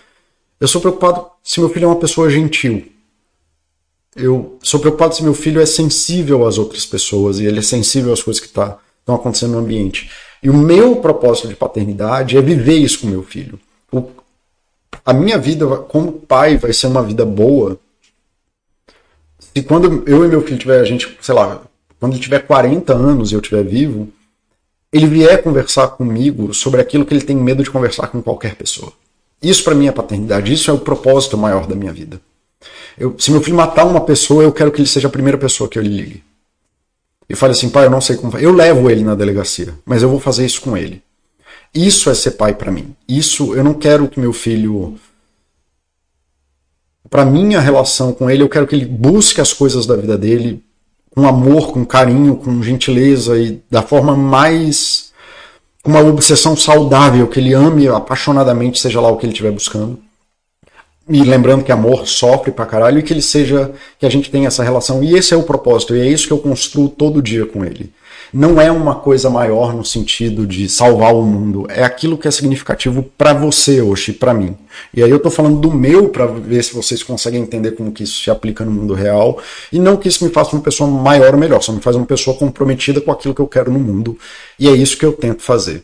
S1: Eu sou preocupado se meu filho é uma pessoa gentil. Eu sou preocupado se meu filho é sensível às outras pessoas e ele é sensível às coisas que tá, estão acontecendo no ambiente. E o meu propósito de paternidade é viver isso com meu filho. O, a minha vida como pai vai ser uma vida boa se quando eu e meu filho tiver, a gente, sei lá, quando ele tiver 40 anos e eu estiver vivo, ele vier conversar comigo sobre aquilo que ele tem medo de conversar com qualquer pessoa. Isso para mim é paternidade, isso é o propósito maior da minha vida. Eu, se meu filho matar uma pessoa, eu quero que ele seja a primeira pessoa que eu lhe ligue e fale assim, pai, eu não sei como. Eu levo ele na delegacia, mas eu vou fazer isso com ele. Isso é ser pai para mim. Isso eu não quero que meu filho. Para minha relação com ele, eu quero que ele busque as coisas da vida dele com amor, com carinho, com gentileza e da forma mais. com uma obsessão saudável, que ele ame apaixonadamente, seja lá o que ele estiver buscando. E lembrando que amor sofre pra caralho e que ele seja. que a gente tenha essa relação. E esse é o propósito, e é isso que eu construo todo dia com ele não é uma coisa maior no sentido de salvar o mundo, é aquilo que é significativo para você hoje, para mim. E aí eu tô falando do meu para ver se vocês conseguem entender como que isso se aplica no mundo real, e não que isso me faça uma pessoa maior ou melhor, só me faz uma pessoa comprometida com aquilo que eu quero no mundo, e é isso que eu tento fazer.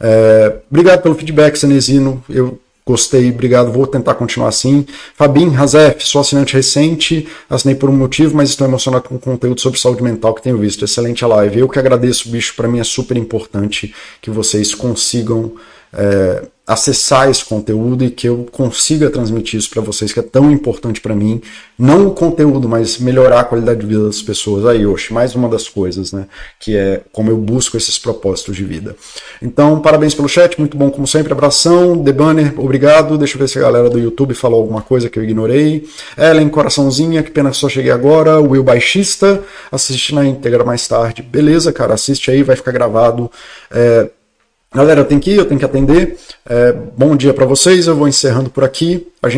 S1: É, obrigado pelo feedback, Cenezino. Eu Gostei, obrigado, vou tentar continuar assim. Fabim Razef, sou assinante recente, assinei por um motivo, mas estou emocionado com o conteúdo sobre saúde mental que tenho visto. Excelente a live. Eu que agradeço, bicho, para mim é super importante que vocês consigam é, acessar esse conteúdo e que eu consiga transmitir isso para vocês, que é tão importante para mim. Não o conteúdo, mas melhorar a qualidade de vida das pessoas. Aí, Yoshi, mais uma das coisas, né? Que é como eu busco esses propósitos de vida. Então, parabéns pelo chat, muito bom como sempre. Abração. The Banner, obrigado. Deixa eu ver se a galera do YouTube falou alguma coisa que eu ignorei. Ellen, coraçãozinha, que pena que só cheguei agora. Will Baixista, assiste na íntegra mais tarde. Beleza, cara, assiste aí, vai ficar gravado. É, Galera, tenho que ir, eu tenho que atender. É, bom dia para vocês, eu vou encerrando por aqui. A gente